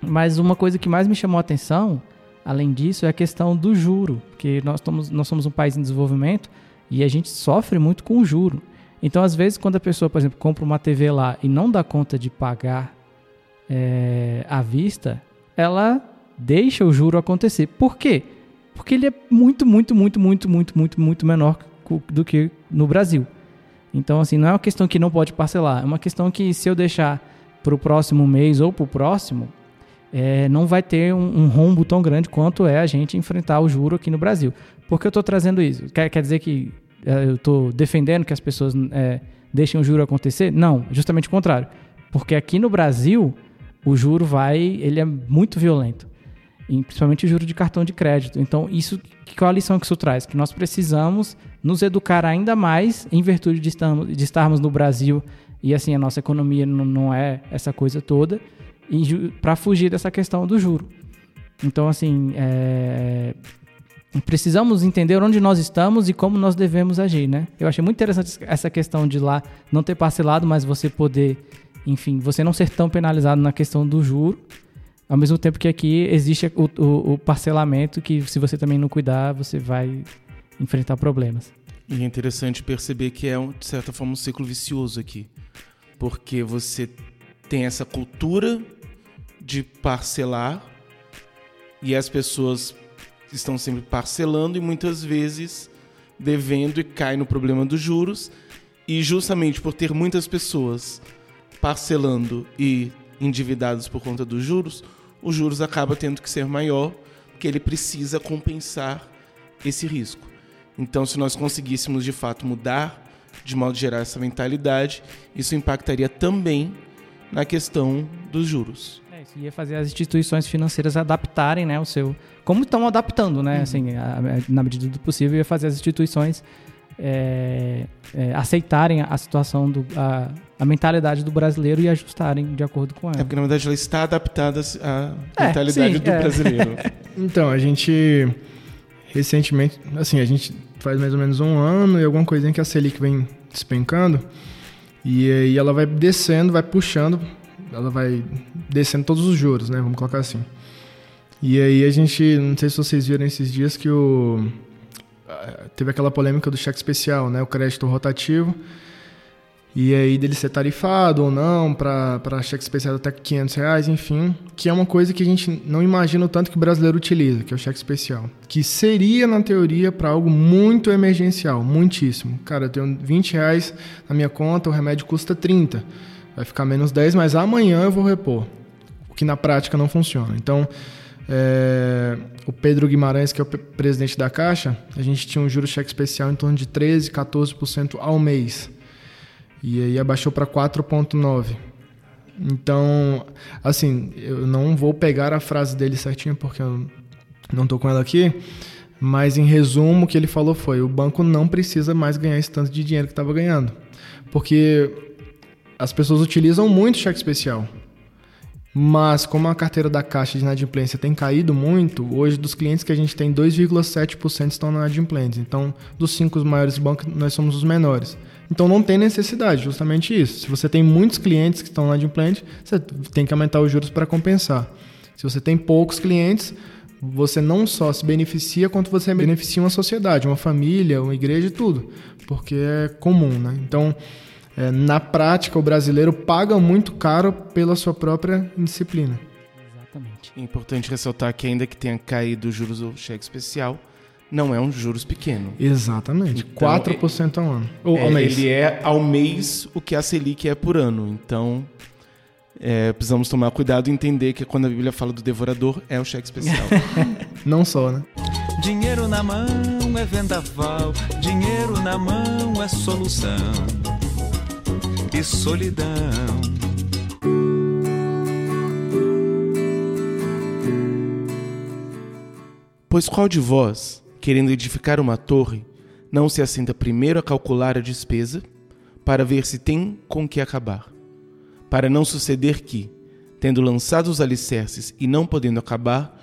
Mas uma coisa que mais me chamou a atenção, além disso, é a questão do juro, porque nós, estamos, nós somos um país em desenvolvimento e a gente sofre muito com o juro. Então, às vezes, quando a pessoa, por exemplo, compra uma TV lá e não dá conta de pagar é, à vista, ela deixa o juro acontecer. Por quê? Porque ele é muito, muito, muito, muito, muito, muito, muito menor do que no Brasil. Então, assim, não é uma questão que não pode parcelar, é uma questão que se eu deixar para o próximo mês ou para o próximo, é, não vai ter um, um, rombo tão grande quanto é a gente enfrentar o juro aqui no Brasil. Por que eu estou trazendo isso? Quer, quer dizer que eu estou defendendo que as pessoas é, deixem o juro acontecer? Não, justamente o contrário. Porque aqui no Brasil, o juro vai, ele é muito violento. E principalmente o juro de cartão de crédito. Então, isso, qual a lição que isso traz? Que nós precisamos nos educar ainda mais em virtude de estarmos, de estarmos no Brasil e assim a nossa economia não, não é essa coisa toda para fugir dessa questão do juro. Então, assim, é, precisamos entender onde nós estamos e como nós devemos agir, né? Eu achei muito interessante essa questão de lá não ter parcelado, mas você poder, enfim, você não ser tão penalizado na questão do juro, ao mesmo tempo que aqui existe o, o, o parcelamento que se você também não cuidar, você vai enfrentar problemas. E é interessante perceber que é, de certa forma, um ciclo vicioso aqui. Porque você tem essa cultura de parcelar e as pessoas estão sempre parcelando e muitas vezes devendo e cai no problema dos juros. E justamente por ter muitas pessoas parcelando e endividadas por conta dos juros, os juros acaba tendo que ser maior, porque ele precisa compensar esse risco. Então, se nós conseguíssemos de fato mudar de modo geral essa mentalidade, isso impactaria também na questão dos juros. Isso ia fazer as instituições financeiras adaptarem, né, o seu, como estão adaptando, né, uhum. assim, a, a, na medida do possível, ia fazer as instituições é, é, aceitarem a situação, do, a, a, mentalidade do brasileiro e ajustarem de acordo com ela. É porque, na verdade, ela está adaptada à é, mentalidade sim, do é. brasileiro. então, a gente recentemente, assim, a gente faz mais ou menos um ano e alguma coisinha que a Selic vem despencando e aí ela vai descendo, vai puxando, ela vai descendo todos os juros, né? Vamos colocar assim. E aí a gente, não sei se vocês viram esses dias que o teve aquela polêmica do cheque especial, né? O crédito rotativo. E aí dele ser tarifado ou não para cheque especial até 500 reais, enfim, que é uma coisa que a gente não imagina o tanto que o brasileiro utiliza, que é o cheque especial. Que seria, na teoria, para algo muito emergencial, muitíssimo. Cara, eu tenho 20 reais na minha conta, o remédio custa 30. Vai ficar menos 10, mas amanhã eu vou repor. O que na prática não funciona. Então, é, o Pedro Guimarães, que é o presidente da Caixa, a gente tinha um juro cheque especial em torno de 13, 14% ao mês. E aí abaixou para 4,9%. Então, assim, eu não vou pegar a frase dele certinho porque eu não estou com ela aqui, mas em resumo o que ele falou foi: o banco não precisa mais ganhar esse tanto de dinheiro que estava ganhando. Porque as pessoas utilizam muito cheque especial. Mas como a carteira da Caixa de inadimplência tem caído muito, hoje dos clientes que a gente tem, 2,7% estão na inadimplência. Então, dos cinco maiores bancos, nós somos os menores. Então não tem necessidade, justamente isso. Se você tem muitos clientes que estão na inadimplente, você tem que aumentar os juros para compensar. Se você tem poucos clientes, você não só se beneficia, quanto você beneficia uma sociedade, uma família, uma igreja e tudo. Porque é comum, né? Então, é, na prática, o brasileiro paga muito caro pela sua própria indisciplina. Exatamente. É importante ressaltar que, ainda que tenha caído os juros do cheque especial, não é um juros pequeno. Exatamente. Então, 4% ao ano. Ou é, ao mês. Ele é ao mês o que a Selic é por ano. Então, é, precisamos tomar cuidado e entender que quando a Bíblia fala do devorador, é o cheque especial. não só, né? Dinheiro na mão é vendaval, dinheiro na mão é solução e solidão. Pois qual de vós, querendo edificar uma torre, não se assenta primeiro a calcular a despesa, para ver se tem com que acabar? Para não suceder que, tendo lançado os alicerces e não podendo acabar,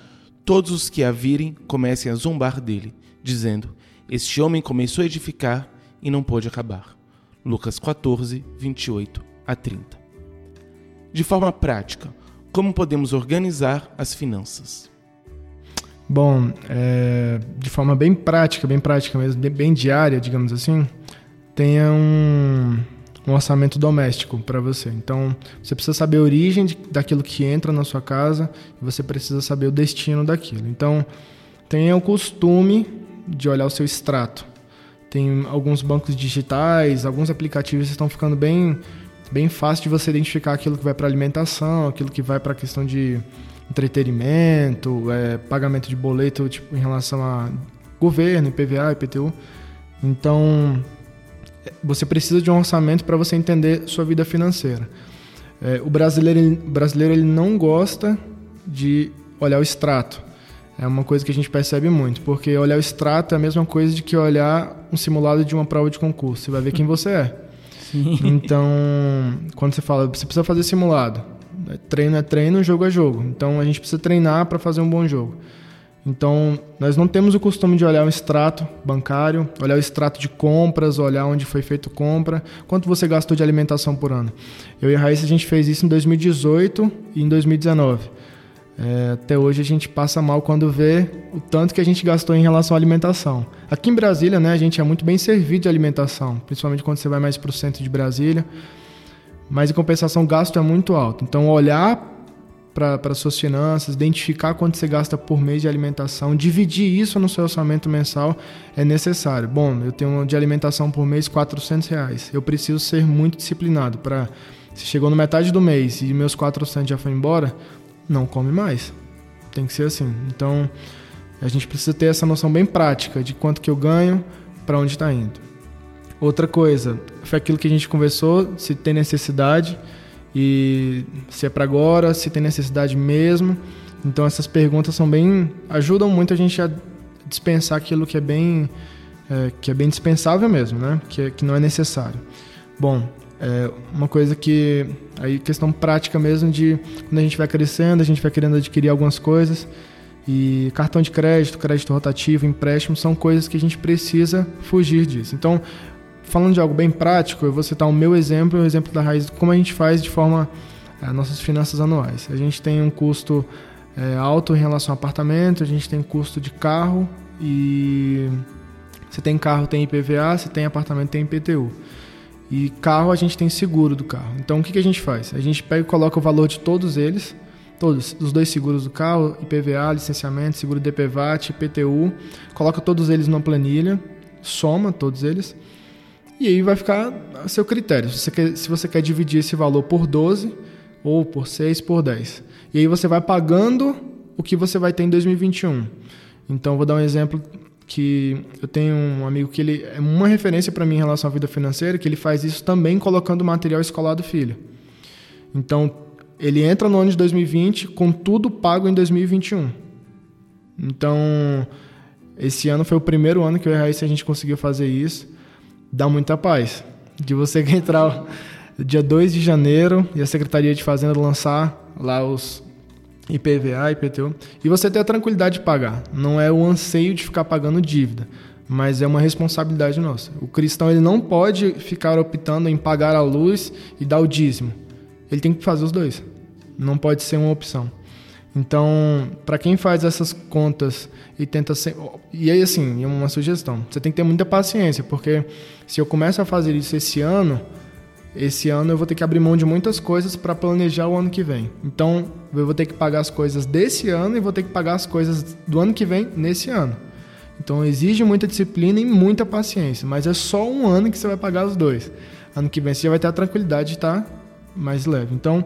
todos os que a virem comecem a zombar dele, dizendo: Este homem começou a edificar e não pôde acabar. Lucas 14, 28 a 30. De forma prática, como podemos organizar as finanças? Bom, é, de forma bem prática, bem prática mesmo, bem diária, digamos assim, tenha um, um orçamento doméstico para você. Então, você precisa saber a origem de, daquilo que entra na sua casa e você precisa saber o destino daquilo. Então, tenha o costume de olhar o seu extrato. Tem alguns bancos digitais, alguns aplicativos estão ficando bem, bem fácil de você identificar aquilo que vai para alimentação, aquilo que vai para a questão de entretenimento, é, pagamento de boleto tipo, em relação a governo, IPVA, IPTU. Então, você precisa de um orçamento para você entender sua vida financeira. É, o brasileiro, o brasileiro ele não gosta de olhar o extrato. É uma coisa que a gente percebe muito, porque olhar o extrato é a mesma coisa de que olhar um simulado de uma prova de concurso. Você vai ver quem você é. Sim. Então, quando você fala, você precisa fazer simulado. Treino é treino, jogo é jogo. Então, a gente precisa treinar para fazer um bom jogo. Então, nós não temos o costume de olhar o extrato bancário, olhar o extrato de compras, olhar onde foi feito compra, quanto você gastou de alimentação por ano. Eu e a Raíssa, a gente fez isso em 2018 e em 2019. É, até hoje a gente passa mal quando vê o tanto que a gente gastou em relação à alimentação. Aqui em Brasília, né, a gente é muito bem servido de alimentação, principalmente quando você vai mais para o centro de Brasília. Mas em compensação, o gasto é muito alto. Então, olhar para suas finanças, identificar quanto você gasta por mês de alimentação, dividir isso no seu orçamento mensal é necessário. Bom, eu tenho de alimentação por mês 400 reais. Eu preciso ser muito disciplinado para se chegou no metade do mês e meus 400 já foi embora, não come mais. Tem que ser assim. Então, a gente precisa ter essa noção bem prática de quanto que eu ganho, para onde está indo. Outra coisa, foi aquilo que a gente conversou, se tem necessidade e se é para agora, se tem necessidade mesmo. Então essas perguntas são bem ajudam muito a gente a dispensar aquilo que é bem é, que é bem dispensável mesmo, né? Que, é, que não é necessário. Bom, é uma coisa que aí questão prática mesmo de quando a gente vai crescendo, a gente vai querendo adquirir algumas coisas e cartão de crédito, crédito rotativo, empréstimo são coisas que a gente precisa fugir disso. Então, falando de algo bem prático, eu vou citar o meu exemplo, o exemplo da raiz, como a gente faz de forma é, nossas finanças anuais. A gente tem um custo é, alto em relação ao apartamento, a gente tem custo de carro e se tem carro tem IPVA, se tem apartamento tem IPTU. E carro a gente tem seguro do carro. Então o que, que a gente faz? A gente pega e coloca o valor de todos eles, todos, dos dois seguros do carro, IPVA, licenciamento, seguro DPVAT, IPTU, coloca todos eles numa planilha, soma todos eles, e aí vai ficar a seu critério. Se você quer, se você quer dividir esse valor por 12, ou por 6, por 10. E aí você vai pagando o que você vai ter em 2021. Então vou dar um exemplo que eu tenho um amigo que ele é uma referência para mim em relação à vida financeira, que ele faz isso também colocando material escolar do filho. Então, ele entra no ano de 2020 com tudo pago em 2021. Então, esse ano foi o primeiro ano que eu e a Raíssa a gente conseguiu fazer isso. Dá muita paz. De você entrar dia 2 de janeiro e a Secretaria de Fazenda lançar lá os IPVA, IPTU, e você ter a tranquilidade de pagar. Não é o anseio de ficar pagando dívida, mas é uma responsabilidade nossa. O cristão ele não pode ficar optando em pagar a luz e dar o dízimo. Ele tem que fazer os dois. Não pode ser uma opção. Então, para quem faz essas contas e tenta ser. E aí, assim, é uma sugestão. Você tem que ter muita paciência, porque se eu começo a fazer isso esse ano, esse ano eu vou ter que abrir mão de muitas coisas para planejar o ano que vem. Então, eu vou ter que pagar as coisas desse ano e vou ter que pagar as coisas do ano que vem nesse ano. Então, exige muita disciplina e muita paciência, mas é só um ano que você vai pagar os dois. Ano que vem você já vai ter a tranquilidade de estar tá mais leve. Então,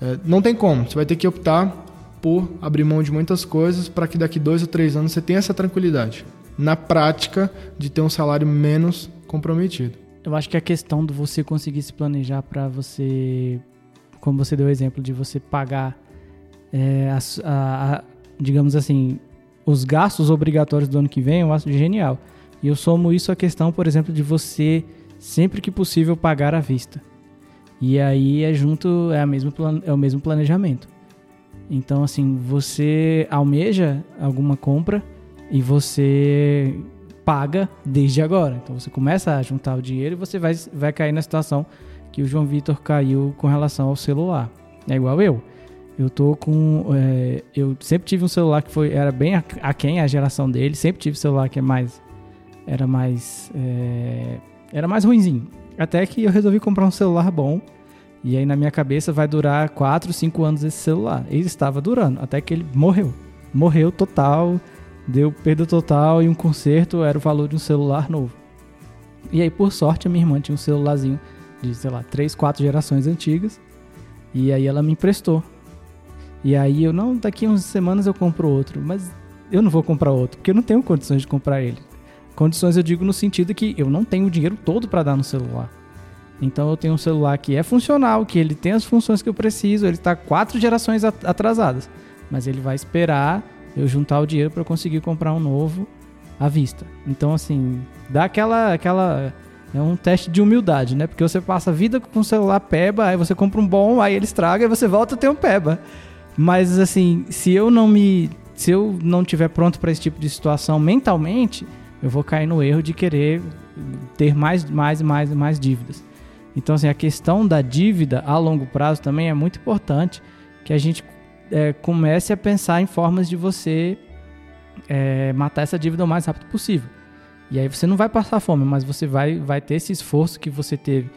é, não tem como. Você vai ter que optar por abrir mão de muitas coisas para que daqui dois ou três anos você tenha essa tranquilidade. Na prática, de ter um salário menos comprometido. Eu acho que a questão de você conseguir se planejar para você, como você deu o exemplo de você pagar, é, a, a, a, digamos assim, os gastos obrigatórios do ano que vem, eu acho genial. E eu somo isso à questão, por exemplo, de você sempre que possível pagar à vista. E aí é junto, é, a mesmo, é o mesmo planejamento. Então, assim, você almeja alguma compra e você paga desde agora. Então você começa a juntar o dinheiro e você vai, vai cair na situação que o João Vitor caiu com relação ao celular. É igual eu. Eu tô com. É, eu sempre tive um celular que foi, era bem aquém a, geração dele. Sempre tive celular que é mais. Era mais. É, era mais ruimzinho. Até que eu resolvi comprar um celular bom. E aí na minha cabeça vai durar 4, 5 anos esse celular. Ele estava durando, até que ele morreu. Morreu total Deu perda total e um conserto era o valor de um celular novo. E aí, por sorte, a minha irmã tinha um celularzinho de, sei lá, 3, 4 gerações antigas. E aí ela me emprestou. E aí eu, não, daqui umas semanas eu compro outro. Mas eu não vou comprar outro, porque eu não tenho condições de comprar ele. Condições eu digo no sentido que eu não tenho o dinheiro todo para dar no celular. Então eu tenho um celular que é funcional, que ele tem as funções que eu preciso, ele está quatro gerações atrasadas. Mas ele vai esperar eu juntar o dinheiro para conseguir comprar um novo à vista. Então, assim, dá aquela, aquela. É um teste de humildade, né? Porque você passa a vida com o celular peba, aí você compra um bom, aí ele estraga, e você volta a ter um peba. Mas, assim, se eu não me. Se eu não tiver pronto para esse tipo de situação mentalmente, eu vou cair no erro de querer ter mais, mais, mais, mais dívidas. Então, assim, a questão da dívida a longo prazo também é muito importante que a gente é, comece a pensar em formas de você é, matar essa dívida o mais rápido possível. E aí você não vai passar fome, mas você vai, vai ter esse esforço que você teve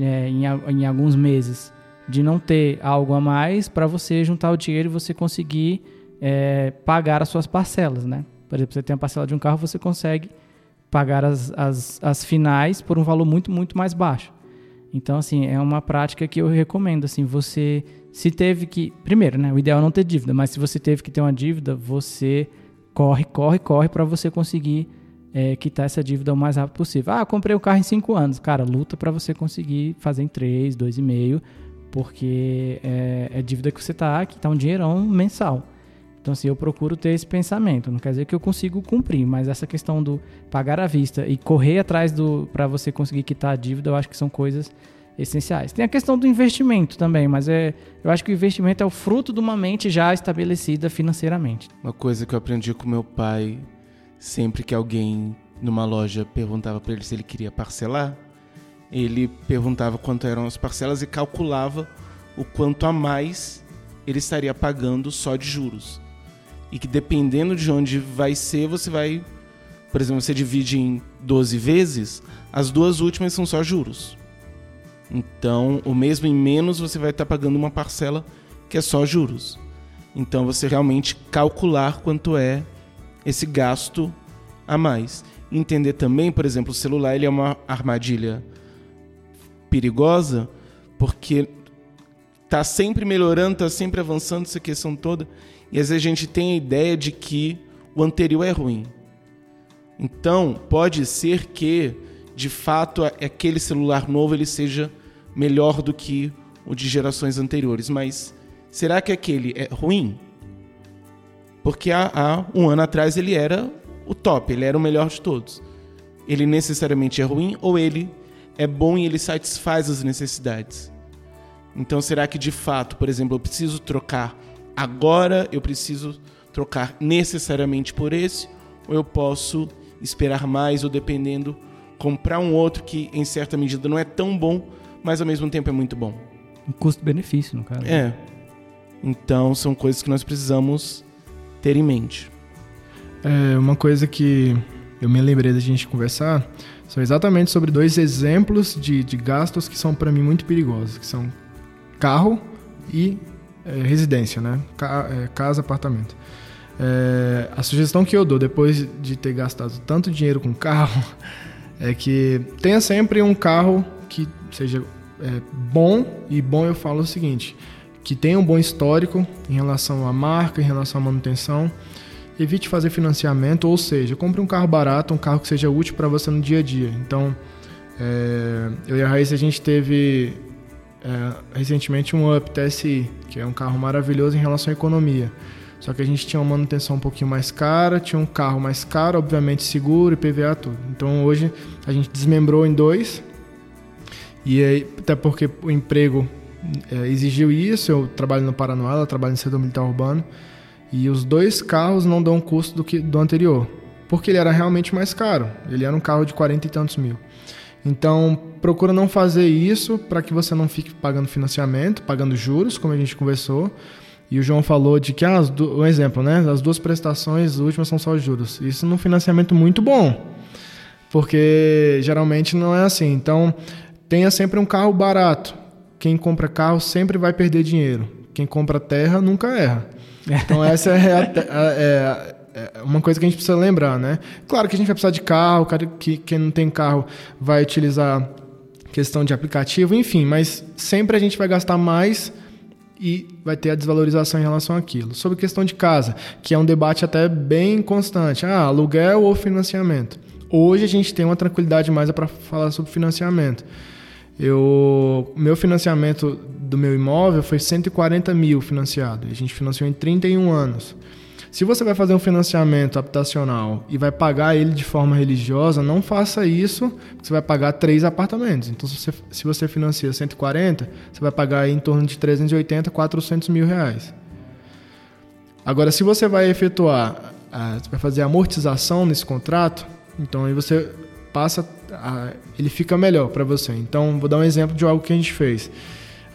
é, em, em alguns meses de não ter algo a mais para você juntar o dinheiro e você conseguir é, pagar as suas parcelas, né? Por exemplo, você tem a parcela de um carro, você consegue pagar as, as, as finais por um valor muito, muito mais baixo. Então, assim, é uma prática que eu recomendo, assim, você se teve que. Primeiro, né? O ideal é não ter dívida, mas se você teve que ter uma dívida, você corre, corre, corre para você conseguir é, quitar essa dívida o mais rápido possível. Ah, comprei o carro em cinco anos. Cara, luta para você conseguir fazer em três, dois e meio, porque é, é dívida que você tá, que tá um dinheirão mensal. Então, assim, eu procuro ter esse pensamento. Não quer dizer que eu consigo cumprir, mas essa questão do pagar à vista e correr atrás do para você conseguir quitar a dívida, eu acho que são coisas essenciais. Tem a questão do investimento também, mas é, eu acho que o investimento é o fruto de uma mente já estabelecida financeiramente. Uma coisa que eu aprendi com meu pai, sempre que alguém numa loja perguntava para ele se ele queria parcelar, ele perguntava quanto eram as parcelas e calculava o quanto a mais ele estaria pagando só de juros e que dependendo de onde vai ser, você vai, por exemplo, você divide em 12 vezes, as duas últimas são só juros. Então, o mesmo em menos você vai estar pagando uma parcela que é só juros. Então, você realmente calcular quanto é esse gasto a mais. Entender também, por exemplo, o celular ele é uma armadilha perigosa porque tá sempre melhorando, tá sempre avançando essa questão toda. E às vezes a gente tem a ideia de que o anterior é ruim. Então, pode ser que, de fato, aquele celular novo ele seja melhor do que o de gerações anteriores. Mas será que aquele é ruim? Porque há, há um ano atrás ele era o top, ele era o melhor de todos. Ele necessariamente é ruim ou ele é bom e ele satisfaz as necessidades? Então, será que de fato, por exemplo, eu preciso trocar agora eu preciso trocar necessariamente por esse, ou eu posso esperar mais, ou dependendo, comprar um outro que em certa medida não é tão bom, mas ao mesmo tempo é muito bom. Um custo-benefício, no caso. É. Então são coisas que nós precisamos ter em mente. É, uma coisa que eu me lembrei da gente conversar são exatamente sobre dois exemplos de, de gastos que são para mim muito perigosos, que são carro e é, residência, né? Ca é, casa, apartamento. É, a sugestão que eu dou depois de ter gastado tanto dinheiro com carro é que tenha sempre um carro que seja é, bom e bom eu falo o seguinte que tenha um bom histórico em relação à marca, em relação à manutenção. Evite fazer financiamento, ou seja, compre um carro barato, um carro que seja útil para você no dia a dia. Então, é, eu e a Raíssa a gente teve é, recentemente um Up TSI, que é um carro maravilhoso em relação à economia. Só que a gente tinha uma manutenção um pouquinho mais cara, tinha um carro mais caro, obviamente seguro e PVA tudo. Então hoje a gente desmembrou em dois. E aí, até porque o emprego é, exigiu isso, eu trabalho no Paranoá, ela trabalha no setor militar urbano. E os dois carros não dão custo do que do anterior, porque ele era realmente mais caro. Ele era um carro de 40 e tantos mil. Então, procura não fazer isso para que você não fique pagando financiamento, pagando juros, como a gente conversou. E o João falou de que, ah, um exemplo, né? As duas prestações últimas são só juros. Isso num financiamento muito bom, porque geralmente não é assim. Então, tenha sempre um carro barato. Quem compra carro sempre vai perder dinheiro. Quem compra terra nunca erra. Então, essa é a, é, é uma coisa que a gente precisa lembrar, né? Claro que a gente vai precisar de carro, que quem não tem carro vai utilizar questão de aplicativo, enfim, mas sempre a gente vai gastar mais e vai ter a desvalorização em relação àquilo. Sobre questão de casa, que é um debate até bem constante. Ah, aluguel ou financiamento? Hoje a gente tem uma tranquilidade mais para falar sobre financiamento. Eu, meu financiamento do meu imóvel foi 140 mil financiado. A gente financiou em 31 anos. Se você vai fazer um financiamento habitacional e vai pagar ele de forma religiosa, não faça isso, você vai pagar três apartamentos. Então, se você, se você financia 140, você vai pagar em torno de 380, 400 mil reais. Agora, se você vai efetuar, vai fazer amortização nesse contrato, então aí você passa, a, ele fica melhor para você. Então, vou dar um exemplo de algo que a gente fez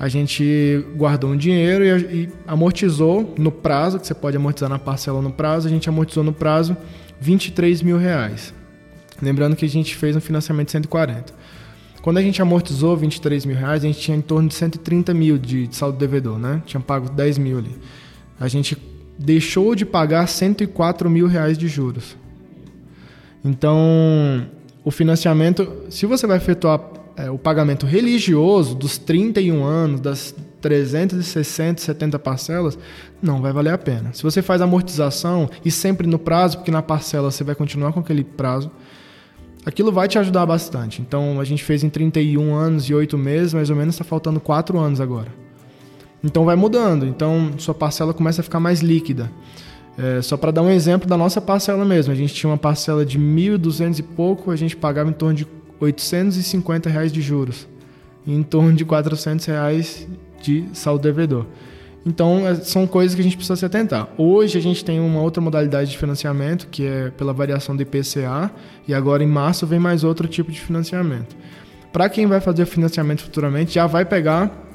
a gente guardou um dinheiro e, e, amortizou no prazo, que você pode amortizar na parcela no prazo, a gente amortizou no prazo 23 mil reais. Lembrando que a gente fez um financiamento de 140. Quando a gente amortizou 23 mil reais, a gente tinha em torno de 130 mil de, de saldo devedor, né? Tinha pago 10 mil ali. A gente deixou de pagar 104 mil reais de juros. Então, o financiamento, se você vai efetuar é, o pagamento religioso dos 31 anos, das 360, 70 parcelas, não vai valer a pena. Se você faz amortização e sempre no prazo, porque na parcela você vai continuar com aquele prazo, aquilo vai te ajudar bastante. Então a gente fez em 31 anos e 8 meses, mais ou menos, está faltando 4 anos agora. Então vai mudando, então sua parcela começa a ficar mais líquida. É, só para dar um exemplo da nossa parcela mesmo, a gente tinha uma parcela de 1.200 e pouco, a gente pagava em torno de 850 reais de juros, e em torno de 400 reais de saldo devedor. Então, é, são coisas que a gente precisa se atentar. Hoje, a gente tem uma outra modalidade de financiamento, que é pela variação do IPCA, e agora em março vem mais outro tipo de financiamento. Para quem vai fazer financiamento futuramente, já vai pegar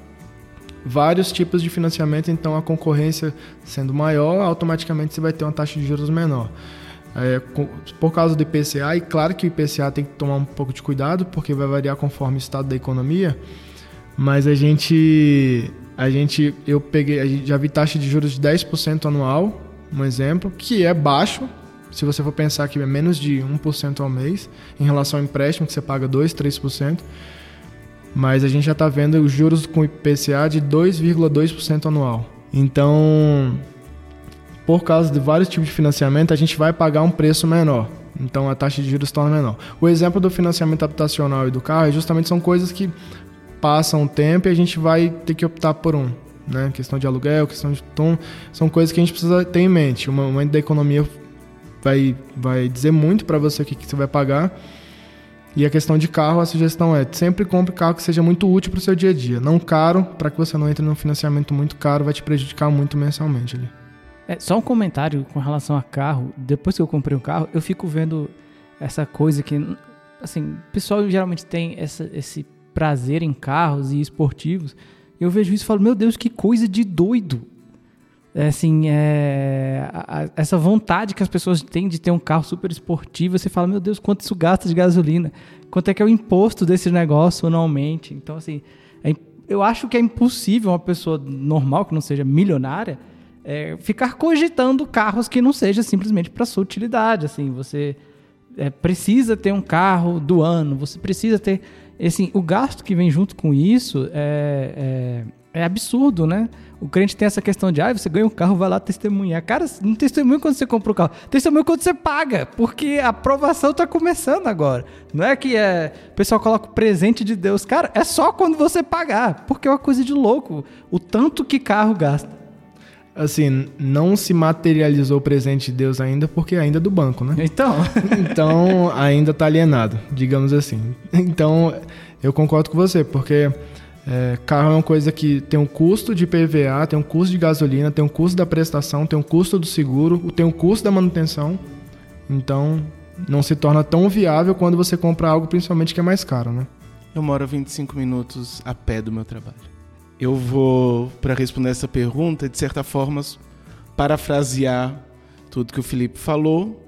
vários tipos de financiamento, então a concorrência sendo maior, automaticamente você vai ter uma taxa de juros menor. É, por causa do IPCA, e claro que o IPCA tem que tomar um pouco de cuidado, porque vai variar conforme o estado da economia, mas a gente a gente, eu peguei, a gente já vi taxa de juros de 10% anual, um exemplo, que é baixo, se você for pensar que é menos de 1% ao mês, em relação ao empréstimo, que você paga 2%, 3%. Mas a gente já está vendo os juros com IPCA de 2,2% anual. Então, por causa de vários tipos de financiamento, a gente vai pagar um preço menor. Então a taxa de juros torna menor. O exemplo do financiamento habitacional e do carro é justamente são coisas que passa um tempo e a gente vai ter que optar por um. Né? Questão de aluguel, questão de tom, são coisas que a gente precisa ter em mente. O momento da economia vai, vai dizer muito para você o que, que você vai pagar. E a questão de carro, a sugestão é sempre compre carro que seja muito útil para o seu dia a dia. Não caro, para que você não entre num financiamento muito caro, vai te prejudicar muito mensalmente ali. É, só um comentário com relação a carro. Depois que eu comprei um carro, eu fico vendo essa coisa que, assim, o pessoal geralmente tem essa, esse prazer em carros e esportivos, eu vejo isso e falo, meu Deus, que coisa de doido. É, assim, é, a, a, essa vontade que as pessoas têm de ter um carro super esportivo, você fala, meu Deus, quanto isso gasta de gasolina? Quanto é que é o imposto desse negócio anualmente? Então, assim, é, eu acho que é impossível uma pessoa normal, que não seja milionária, é, ficar cogitando carros que não seja simplesmente para sua utilidade. Assim, você é, precisa ter um carro do ano, você precisa ter assim, o gasto que vem junto com isso é, é, é, absurdo, né? O crente tem essa questão de, ah, você ganha um carro, vai lá testemunhar. Cara, não testemunha quando você compra o carro, testemunha quando você paga, porque a aprovação está começando agora. Não é que é, o pessoal coloca o presente de Deus. Cara, é só quando você pagar, porque é uma coisa de louco. O tanto que carro gasta assim, não se materializou o presente de Deus ainda porque ainda é do banco, né? Então. então, ainda está alienado, digamos assim. Então, eu concordo com você, porque é, carro é uma coisa que tem um custo de PVA, tem um custo de gasolina, tem um custo da prestação, tem um custo do seguro, tem um custo da manutenção. Então, não se torna tão viável quando você compra algo principalmente que é mais caro, né? Eu moro 25 minutos a pé do meu trabalho eu vou, para responder essa pergunta, de certa forma, parafrasear tudo que o Felipe falou.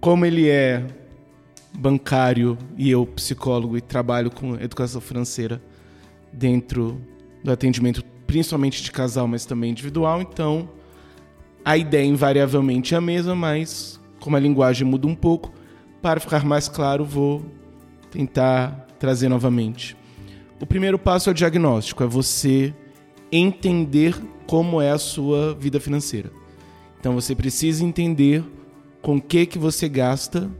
Como ele é bancário e eu psicólogo e trabalho com educação financeira dentro do atendimento, principalmente de casal, mas também individual, então a ideia invariavelmente é a mesma, mas como a linguagem muda um pouco, para ficar mais claro, vou tentar trazer novamente. O primeiro passo é o diagnóstico, é você entender como é a sua vida financeira. Então você precisa entender com que que você gasta,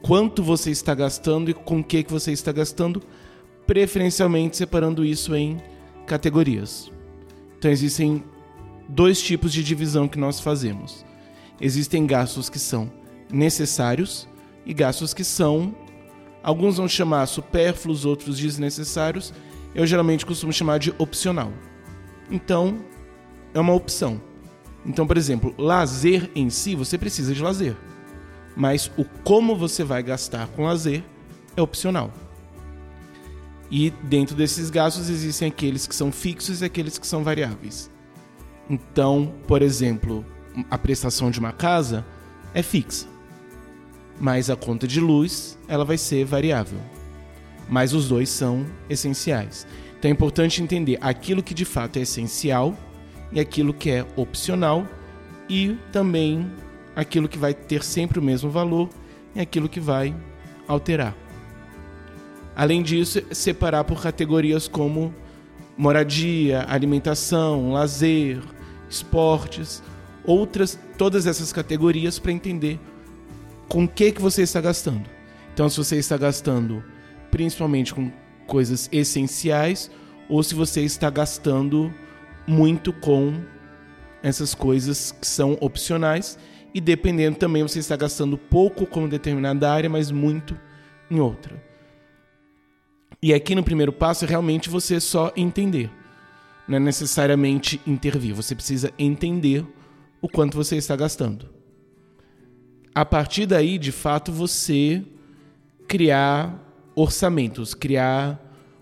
quanto você está gastando e com que que você está gastando, preferencialmente separando isso em categorias. Então existem dois tipos de divisão que nós fazemos. Existem gastos que são necessários e gastos que são Alguns vão chamar supérfluos, outros desnecessários. Eu geralmente costumo chamar de opcional. Então, é uma opção. Então, por exemplo, lazer em si, você precisa de lazer. Mas o como você vai gastar com lazer é opcional. E dentro desses gastos existem aqueles que são fixos e aqueles que são variáveis. Então, por exemplo, a prestação de uma casa é fixa mas a conta de luz ela vai ser variável. Mas os dois são essenciais. Então é importante entender aquilo que de fato é essencial e aquilo que é opcional e também aquilo que vai ter sempre o mesmo valor e aquilo que vai alterar. Além disso, separar por categorias como moradia, alimentação, lazer, esportes, outras, todas essas categorias para entender com o que, que você está gastando. Então, se você está gastando principalmente com coisas essenciais ou se você está gastando muito com essas coisas que são opcionais e dependendo também você está gastando pouco com determinada área, mas muito em outra. E aqui no primeiro passo é realmente você só entender. Não é necessariamente intervir, você precisa entender o quanto você está gastando. A partir daí, de fato, você criar orçamentos, criar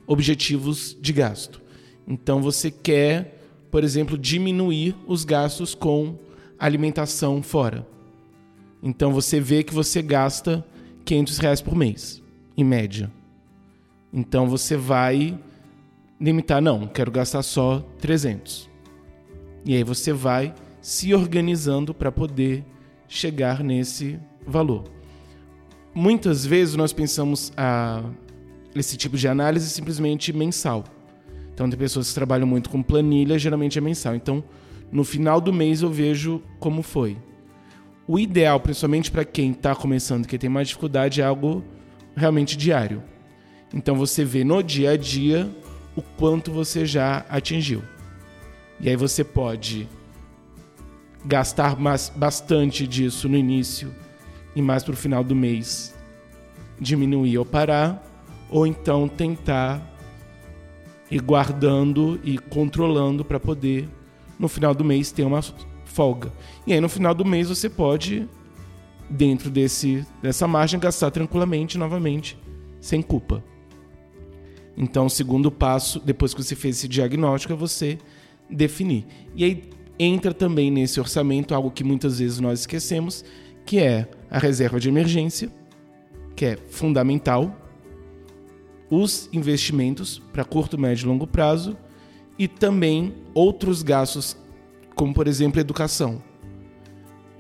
objetivos de gasto. Então você quer, por exemplo, diminuir os gastos com alimentação fora. Então você vê que você gasta 500 reais por mês, em média. Então você vai limitar, não, quero gastar só 300. E aí você vai se organizando para poder chegar nesse valor. Muitas vezes nós pensamos a, esse tipo de análise simplesmente mensal. Então tem pessoas que trabalham muito com planilha, geralmente é mensal. Então, no final do mês eu vejo como foi. O ideal, principalmente para quem está começando, que tem mais dificuldade, é algo realmente diário. Então você vê no dia a dia o quanto você já atingiu. E aí você pode gastar mais, bastante disso no início e mais para o final do mês diminuir ou parar, ou então tentar ir guardando e controlando para poder no final do mês ter uma folga. E aí no final do mês você pode dentro desse dessa margem gastar tranquilamente novamente sem culpa. Então, o segundo passo, depois que você fez esse diagnóstico, é você definir. E aí entra também nesse orçamento algo que muitas vezes nós esquecemos, que é a reserva de emergência, que é fundamental, os investimentos para curto, médio e longo prazo e também outros gastos, como por exemplo educação.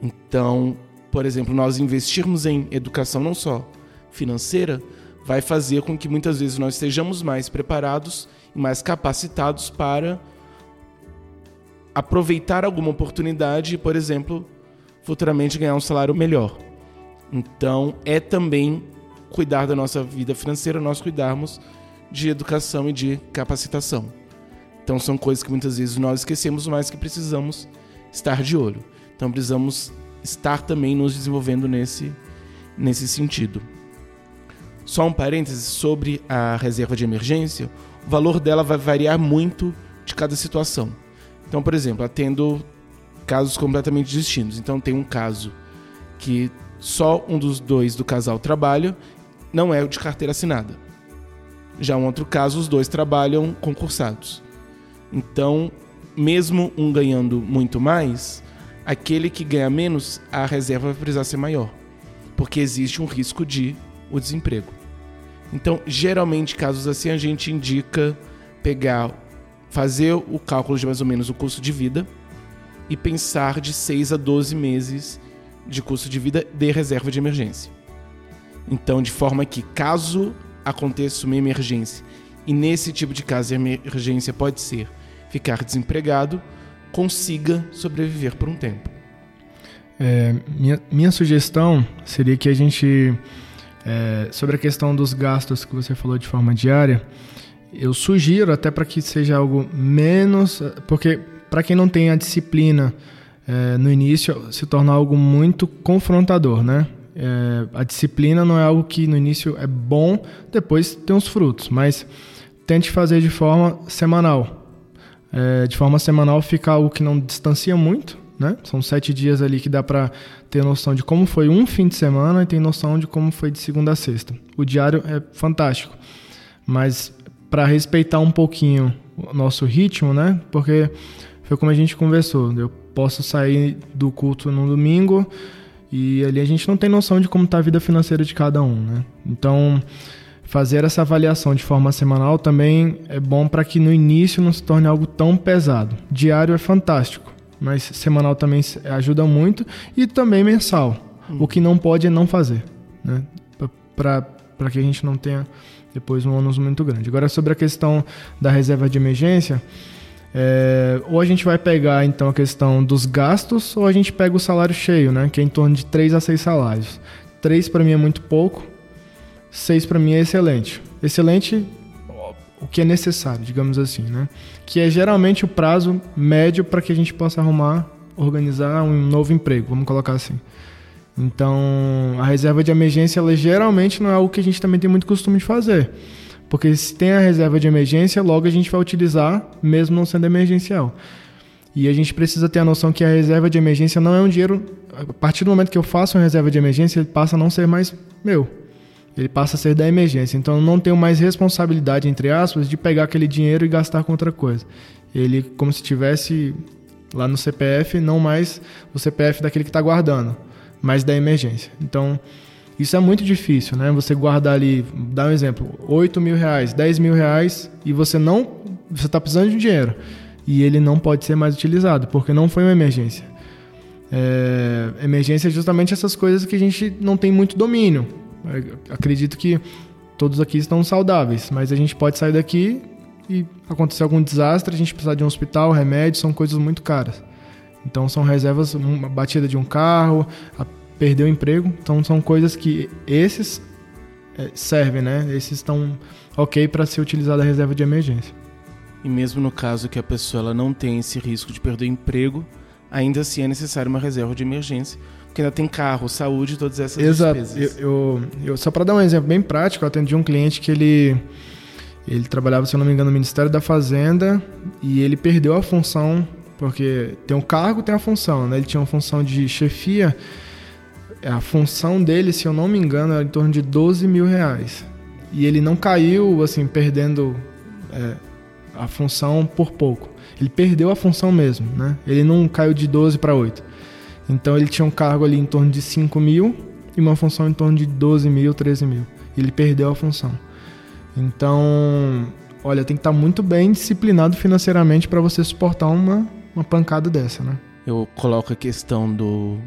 Então, por exemplo, nós investirmos em educação não só financeira, vai fazer com que muitas vezes nós estejamos mais preparados e mais capacitados para aproveitar alguma oportunidade e, por exemplo, futuramente ganhar um salário melhor. Então, é também cuidar da nossa vida financeira, nós cuidarmos de educação e de capacitação. Então, são coisas que muitas vezes nós esquecemos, mas que precisamos estar de olho. Então, precisamos estar também nos desenvolvendo nesse, nesse sentido. Só um parêntese sobre a reserva de emergência: o valor dela vai variar muito de cada situação. Então, por exemplo, atendo casos completamente distintos. Então, tem um caso que só um dos dois do casal trabalha, não é o de carteira assinada. Já um outro caso, os dois trabalham concursados. Então, mesmo um ganhando muito mais, aquele que ganha menos, a reserva vai precisar ser maior, porque existe um risco de o desemprego. Então, geralmente, casos assim, a gente indica pegar fazer o cálculo de mais ou menos o custo de vida e pensar de 6 a 12 meses de custo de vida de reserva de emergência. Então, de forma que, caso aconteça uma emergência, e nesse tipo de caso a emergência pode ser ficar desempregado, consiga sobreviver por um tempo. É, minha, minha sugestão seria que a gente, é, sobre a questão dos gastos que você falou de forma diária, eu sugiro até para que seja algo menos, porque para quem não tem a disciplina é, no início se torna algo muito confrontador, né? É, a disciplina não é algo que no início é bom, depois tem os frutos, mas tente fazer de forma semanal. É, de forma semanal fica algo que não distancia muito, né? São sete dias ali que dá para ter noção de como foi um fim de semana e tem noção de como foi de segunda a sexta. O diário é fantástico, mas para respeitar um pouquinho o nosso ritmo, né? Porque foi como a gente conversou. Eu posso sair do culto no domingo e ali a gente não tem noção de como está a vida financeira de cada um, né? Então, fazer essa avaliação de forma semanal também é bom para que no início não se torne algo tão pesado. Diário é fantástico, mas semanal também ajuda muito e também mensal. Hum. O que não pode é não fazer, né? Para que a gente não tenha depois um ônus muito grande. Agora, sobre a questão da reserva de emergência, é, ou a gente vai pegar então a questão dos gastos, ou a gente pega o salário cheio, né, que é em torno de 3 a 6 salários. 3 para mim é muito pouco, 6 para mim é excelente. Excelente o que é necessário, digamos assim, né? Que é geralmente o prazo médio para que a gente possa arrumar organizar um novo emprego, vamos colocar assim. Então, a reserva de emergência, ela geralmente não é algo que a gente também tem muito costume de fazer. Porque se tem a reserva de emergência, logo a gente vai utilizar, mesmo não sendo emergencial. E a gente precisa ter a noção que a reserva de emergência não é um dinheiro. A partir do momento que eu faço uma reserva de emergência, ele passa a não ser mais meu. Ele passa a ser da emergência. Então eu não tenho mais responsabilidade, entre aspas, de pegar aquele dinheiro e gastar com outra coisa. Ele, como se tivesse lá no CPF, não mais o CPF daquele que está guardando, mas da emergência. Então, isso é muito difícil, né? Você guardar ali, dá um exemplo, 8 mil reais, 10 mil reais, e você não. Você está precisando de dinheiro. E ele não pode ser mais utilizado, porque não foi uma emergência. É, emergência é justamente essas coisas que a gente não tem muito domínio. Acredito que todos aqui estão saudáveis, mas a gente pode sair daqui e acontecer algum desastre, a gente precisar de um hospital, remédio, são coisas muito caras. Então são reservas, uma batida de um carro, perder o emprego. Então são coisas que esses é, servem, né? Esses estão ok para ser utilizada a reserva de emergência. E mesmo no caso que a pessoa ela não tem esse risco de perder o emprego, ainda assim é necessário uma reserva de emergência, porque ainda tem carro, saúde, todas essas Exato. despesas. Eu, eu, eu só para dar um exemplo bem prático, eu atendi um cliente que ele ele trabalhava, se eu não me engano, no Ministério da Fazenda e ele perdeu a função porque tem um cargo, tem a função, né? Ele tinha uma função de chefia a função dele, se eu não me engano, era em torno de 12 mil reais. E ele não caiu, assim, perdendo é, a função por pouco. Ele perdeu a função mesmo, né? Ele não caiu de 12 para 8. Então ele tinha um cargo ali em torno de 5 mil e uma função em torno de 12 mil, 13 mil. Ele perdeu a função. Então, olha, tem que estar muito bem disciplinado financeiramente para você suportar uma, uma pancada dessa, né? Eu coloco a questão do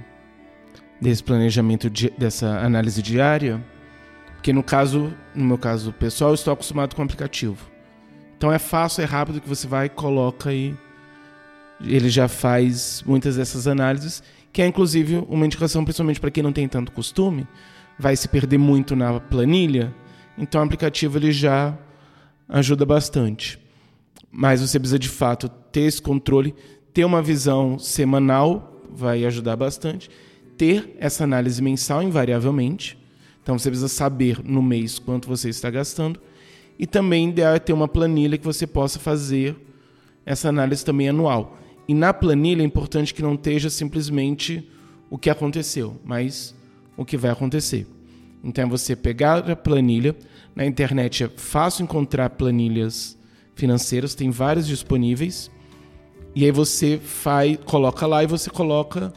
desse planejamento, dessa análise diária, porque no caso, no meu caso pessoal, eu estou acostumado com o aplicativo. Então é fácil, é rápido que você vai coloca e ele já faz muitas dessas análises, que é inclusive uma indicação principalmente para quem não tem tanto costume, vai se perder muito na planilha, então o aplicativo ele já ajuda bastante. Mas você precisa de fato ter esse controle, ter uma visão semanal vai ajudar bastante ter essa análise mensal invariavelmente. Então você precisa saber no mês quanto você está gastando. E também ideal é ter uma planilha que você possa fazer essa análise também anual. E na planilha é importante que não esteja simplesmente o que aconteceu, mas o que vai acontecer. Então é você pegar a planilha. Na internet é fácil encontrar planilhas financeiras, tem várias disponíveis. E aí você faz, coloca lá e você coloca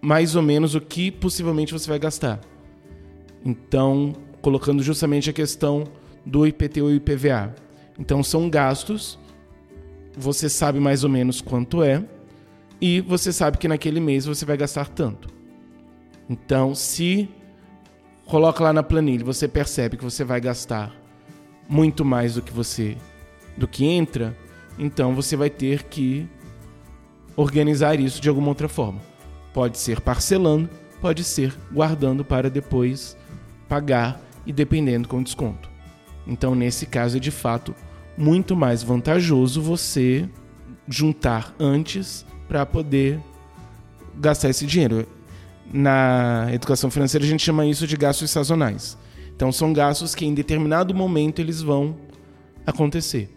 mais ou menos o que possivelmente você vai gastar. Então, colocando justamente a questão do IPTU e IPVA. Então, são gastos, você sabe mais ou menos quanto é, e você sabe que naquele mês você vai gastar tanto. Então, se coloca lá na planilha, você percebe que você vai gastar muito mais do que você do que entra, então você vai ter que organizar isso de alguma outra forma. Pode ser parcelando, pode ser guardando para depois pagar e dependendo com desconto. Então, nesse caso, é de fato muito mais vantajoso você juntar antes para poder gastar esse dinheiro. Na educação financeira, a gente chama isso de gastos sazonais. Então, são gastos que em determinado momento eles vão acontecer.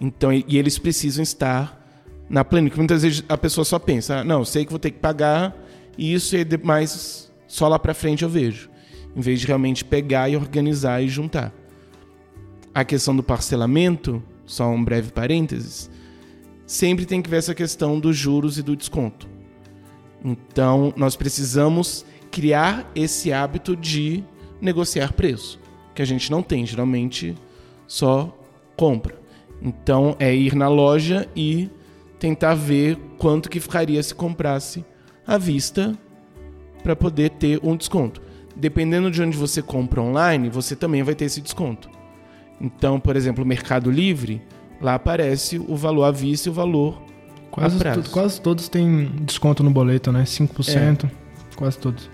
Então, e eles precisam estar na planilha. Muitas vezes a pessoa só pensa, ah, não, sei que vou ter que pagar e isso é mais só lá para frente eu vejo, em vez de realmente pegar e organizar e juntar. A questão do parcelamento, só um breve parênteses, sempre tem que ver essa questão dos juros e do desconto. Então, nós precisamos criar esse hábito de negociar preço, que a gente não tem, geralmente só compra. Então, é ir na loja e tentar ver quanto que ficaria se comprasse à vista para poder ter um desconto. Dependendo de onde você compra online, você também vai ter esse desconto. Então, por exemplo, o Mercado Livre, lá aparece o valor à vista e o valor quase, a prazo. quase todos têm desconto no boleto, né? 5%, é. quase todos.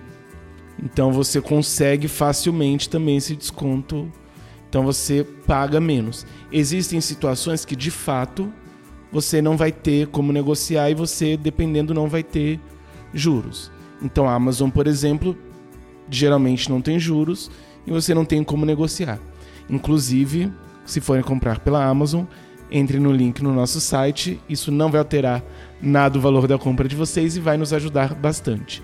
Então você consegue facilmente também esse desconto. Então você paga menos. Existem situações que de fato você não vai ter como negociar e você, dependendo, não vai ter juros. Então a Amazon, por exemplo, geralmente não tem juros e você não tem como negociar. Inclusive, se forem comprar pela Amazon, entre no link no nosso site. Isso não vai alterar nada o valor da compra de vocês e vai nos ajudar bastante.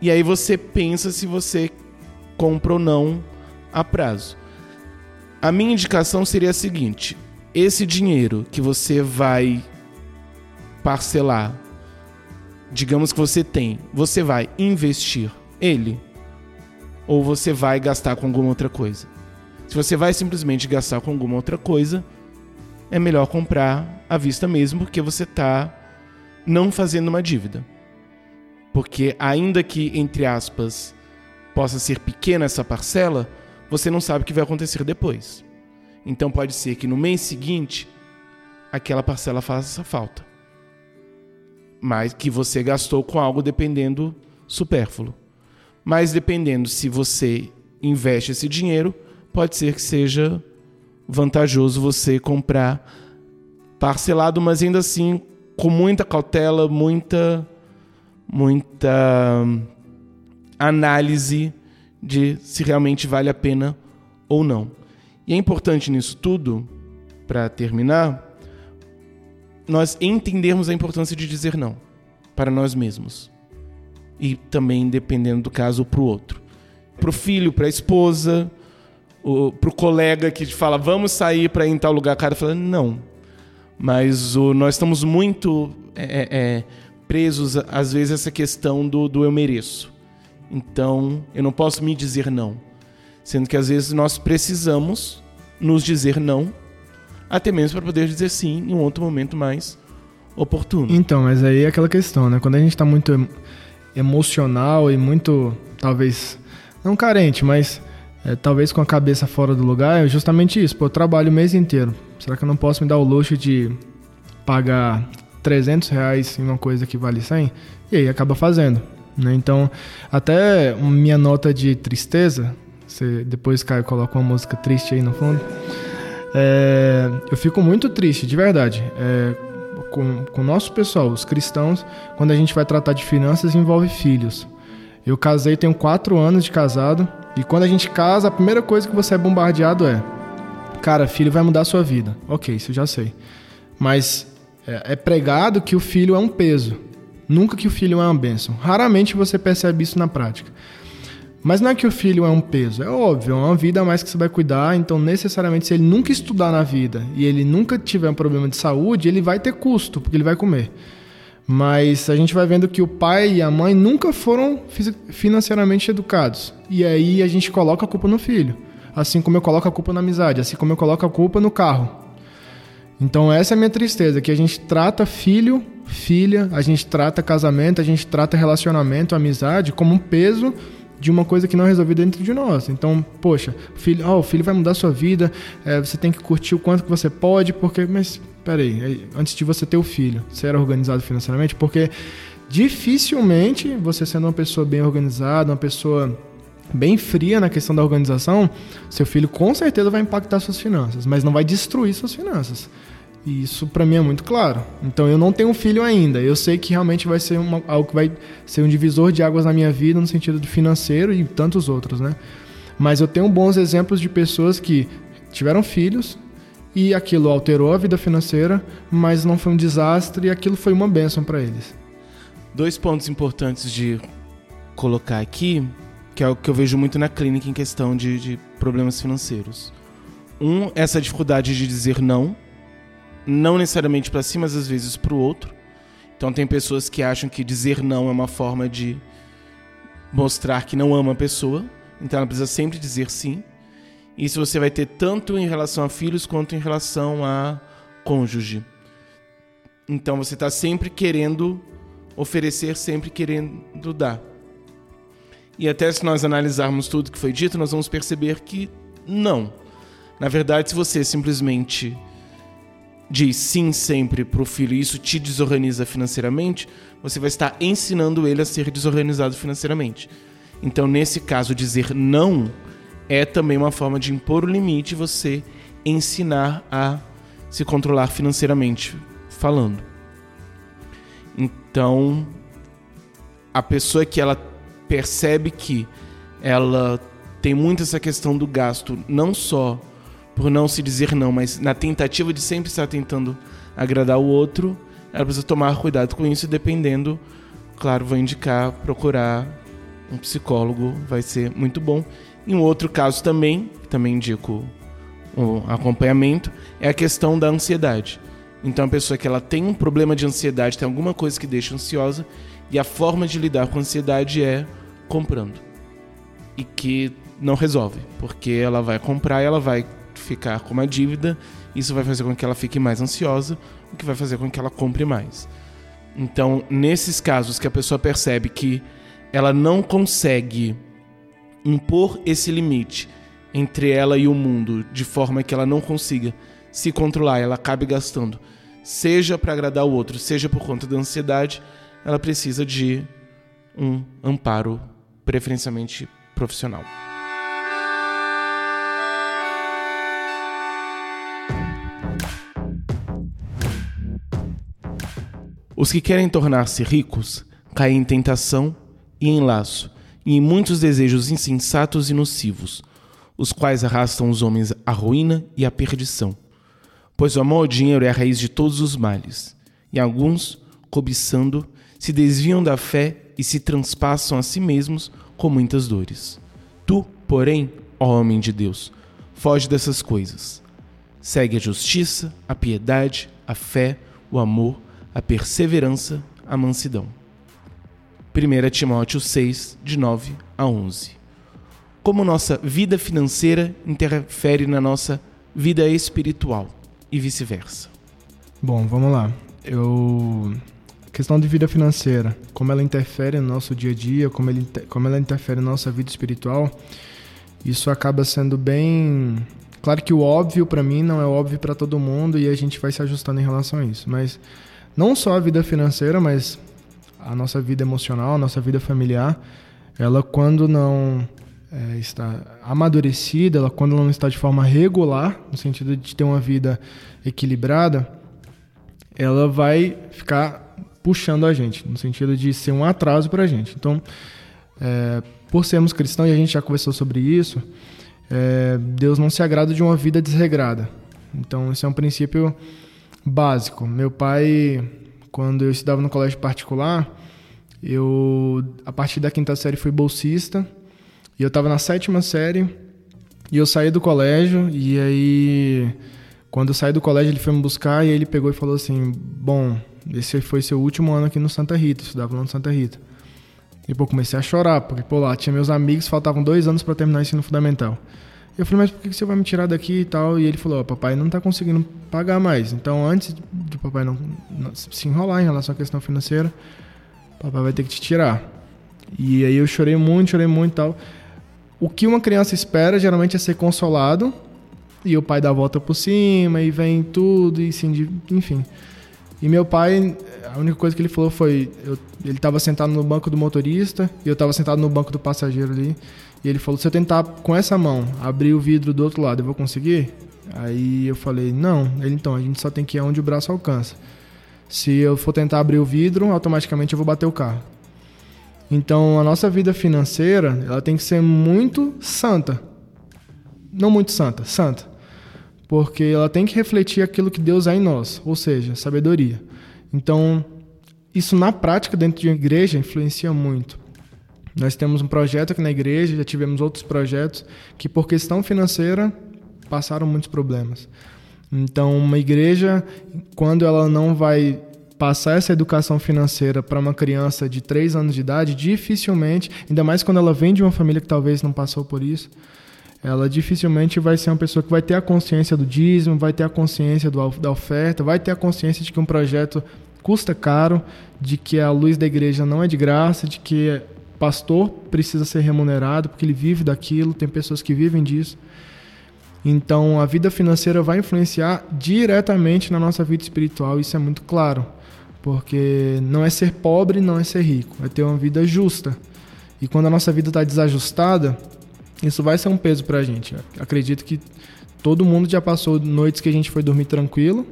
E aí você pensa se você compra ou não a prazo. A minha indicação seria a seguinte: esse dinheiro que você vai parcelar, digamos que você tem, você vai investir ele ou você vai gastar com alguma outra coisa? Se você vai simplesmente gastar com alguma outra coisa, é melhor comprar à vista mesmo, porque você está não fazendo uma dívida. Porque ainda que, entre aspas, possa ser pequena essa parcela, você não sabe o que vai acontecer depois. Então pode ser que no mês seguinte aquela parcela faça falta. Mas que você gastou com algo dependendo supérfluo. Mas dependendo se você investe esse dinheiro, pode ser que seja vantajoso você comprar parcelado, mas ainda assim com muita cautela, muita muita análise de se realmente vale a pena ou não. E é importante nisso tudo, para terminar, nós entendermos a importância de dizer não para nós mesmos. E também, dependendo do caso, para o outro. Para o filho, para a esposa, o, pro colega que fala, vamos sair para ir em tal lugar, cara fala, não. Mas o, nós estamos muito é, é, é, presos, às vezes, a essa questão do, do eu mereço. Então, eu não posso me dizer não. Sendo que às vezes nós precisamos nos dizer não, até mesmo para poder dizer sim em um outro momento mais oportuno. Então, mas aí é aquela questão, né? Quando a gente está muito emocional e muito, talvez, não carente, mas é, talvez com a cabeça fora do lugar, é justamente isso. Pô, eu trabalho o mês inteiro. Será que eu não posso me dar o luxo de pagar 300 reais em uma coisa que vale 100? E aí acaba fazendo. Né? Então, até minha nota de tristeza, você depois Caio coloca uma música triste aí no fundo. É, eu fico muito triste, de verdade. É, com, com o nosso pessoal, os cristãos, quando a gente vai tratar de finanças, envolve filhos. Eu casei, tenho quatro anos de casado. E quando a gente casa, a primeira coisa que você é bombardeado é: Cara, filho vai mudar a sua vida. Ok, isso eu já sei. Mas é, é pregado que o filho é um peso. Nunca que o filho é uma bênção. Raramente você percebe isso na prática. Mas não é que o filho é um peso, é óbvio, é uma vida a mais que você vai cuidar, então necessariamente se ele nunca estudar na vida e ele nunca tiver um problema de saúde, ele vai ter custo, porque ele vai comer. Mas a gente vai vendo que o pai e a mãe nunca foram financeiramente educados. E aí a gente coloca a culpa no filho. Assim como eu coloco a culpa na amizade, assim como eu coloco a culpa no carro. Então essa é a minha tristeza, que a gente trata filho, filha, a gente trata casamento, a gente trata relacionamento, amizade como um peso de uma coisa que não é resolvida dentro de nós. Então, poxa, filho, oh, o filho vai mudar a sua vida, é, você tem que curtir o quanto que você pode, porque, mas peraí, antes de você ter o filho, você era organizado financeiramente? Porque dificilmente você sendo uma pessoa bem organizada, uma pessoa bem fria na questão da organização, seu filho com certeza vai impactar suas finanças, mas não vai destruir suas finanças. E isso para mim é muito claro. Então eu não tenho um filho ainda. Eu sei que realmente vai ser uma, algo que vai ser um divisor de águas na minha vida no sentido financeiro e tantos outros, né? Mas eu tenho bons exemplos de pessoas que tiveram filhos, e aquilo alterou a vida financeira, mas não foi um desastre e aquilo foi uma bênção para eles. Dois pontos importantes de colocar aqui, que é o que eu vejo muito na clínica em questão de, de problemas financeiros. Um, essa dificuldade de dizer não, não necessariamente para si, mas às vezes para o outro. Então tem pessoas que acham que dizer não é uma forma de mostrar que não ama a pessoa, então ela precisa sempre dizer sim. Isso você vai ter tanto em relação a filhos quanto em relação a cônjuge. Então você está sempre querendo oferecer, sempre querendo dar. E até se nós analisarmos tudo que foi dito, nós vamos perceber que não. Na verdade, se você simplesmente diz sim sempre para o filho e isso te desorganiza financeiramente, você vai estar ensinando ele a ser desorganizado financeiramente. Então, nesse caso, dizer não é também uma forma de impor o limite e você ensinar a se controlar financeiramente. falando. Então, a pessoa que ela percebe que ela tem muito essa questão do gasto, não só por não se dizer não, mas na tentativa de sempre estar tentando agradar o outro, ela precisa tomar cuidado com isso, dependendo, claro, vou indicar procurar um psicólogo, vai ser muito bom. Em um outro caso também, também indico o acompanhamento, é a questão da ansiedade. Então a pessoa que ela tem um problema de ansiedade, tem alguma coisa que deixa ansiosa, e a forma de lidar com a ansiedade é comprando. E que não resolve, porque ela vai comprar e ela vai ficar com uma dívida, isso vai fazer com que ela fique mais ansiosa, o que vai fazer com que ela compre mais. Então, nesses casos que a pessoa percebe que ela não consegue impor esse limite entre ela e o mundo de forma que ela não consiga se controlar, ela acabe gastando, seja para agradar o outro, seja por conta da ansiedade, ela precisa de um amparo preferencialmente profissional. Os que querem tornar-se ricos caem em tentação e em laço, e em muitos desejos insensatos e nocivos, os quais arrastam os homens à ruína e à perdição. Pois o amor ao dinheiro é a raiz de todos os males, e alguns, cobiçando, se desviam da fé e se transpassam a si mesmos com muitas dores. Tu, porém, ó homem de Deus, foge dessas coisas. Segue a justiça, a piedade, a fé, o amor, a perseverança, a mansidão. 1 Timóteo 6, de 9 a 11. Como nossa vida financeira interfere na nossa vida espiritual e vice-versa. Bom, vamos lá. Eu questão de vida financeira, como ela interfere no nosso dia a dia, como, ele, como ela interfere na nossa vida espiritual, isso acaba sendo bem. Claro que o óbvio para mim não é óbvio para todo mundo e a gente vai se ajustando em relação a isso, mas não só a vida financeira, mas a nossa vida emocional, a nossa vida familiar, ela quando não é, está amadurecida, ela quando não está de forma regular, no sentido de ter uma vida equilibrada, ela vai ficar puxando a gente, no sentido de ser um atraso para a gente. Então, é, por sermos cristãos, e a gente já conversou sobre isso, é, Deus não se agrada de uma vida desregrada. Então, esse é um princípio básico. Meu pai, quando eu estudava no colégio particular, eu, a partir da quinta série, fui bolsista. E eu estava na sétima série. E eu saí do colégio. E aí, quando eu saí do colégio, ele foi me buscar. E ele pegou e falou assim: Bom, esse foi seu último ano aqui no Santa Rita. Eu estudava lá no Santa Rita. E pô, comecei a chorar, porque pô, lá tinha meus amigos, faltavam dois anos para terminar o ensino fundamental. Eu falei, mas por que você vai me tirar daqui e tal? E ele falou, oh, papai não está conseguindo pagar mais. Então, antes de papai não, não, se enrolar em relação à questão financeira, papai vai ter que te tirar. E aí eu chorei muito, chorei muito e tal. O que uma criança espera geralmente é ser consolado. E o pai dá a volta por cima e vem tudo, e assim, enfim. E meu pai, a única coisa que ele falou foi: eu, ele estava sentado no banco do motorista e eu estava sentado no banco do passageiro ali. E ele falou: se eu tentar com essa mão abrir o vidro do outro lado, eu vou conseguir? Aí eu falei: não. Ele então, a gente só tem que ir onde o braço alcança. Se eu for tentar abrir o vidro, automaticamente eu vou bater o carro. Então a nossa vida financeira ela tem que ser muito santa. Não muito santa, santa. Porque ela tem que refletir aquilo que Deus é em nós, ou seja, sabedoria. Então, isso na prática dentro de uma igreja influencia muito. Nós temos um projeto aqui na igreja, já tivemos outros projetos que, por questão financeira, passaram muitos problemas. Então, uma igreja, quando ela não vai passar essa educação financeira para uma criança de 3 anos de idade, dificilmente, ainda mais quando ela vem de uma família que talvez não passou por isso, ela dificilmente vai ser uma pessoa que vai ter a consciência do dízimo, vai ter a consciência do, da oferta, vai ter a consciência de que um projeto custa caro, de que a luz da igreja não é de graça, de que pastor precisa ser remunerado porque ele vive daquilo, tem pessoas que vivem disso. Então, a vida financeira vai influenciar diretamente na nossa vida espiritual, isso é muito claro. Porque não é ser pobre, não é ser rico, é ter uma vida justa. E quando a nossa vida está desajustada, isso vai ser um peso para a gente. acredito que todo mundo já passou noites que a gente foi dormir tranquilo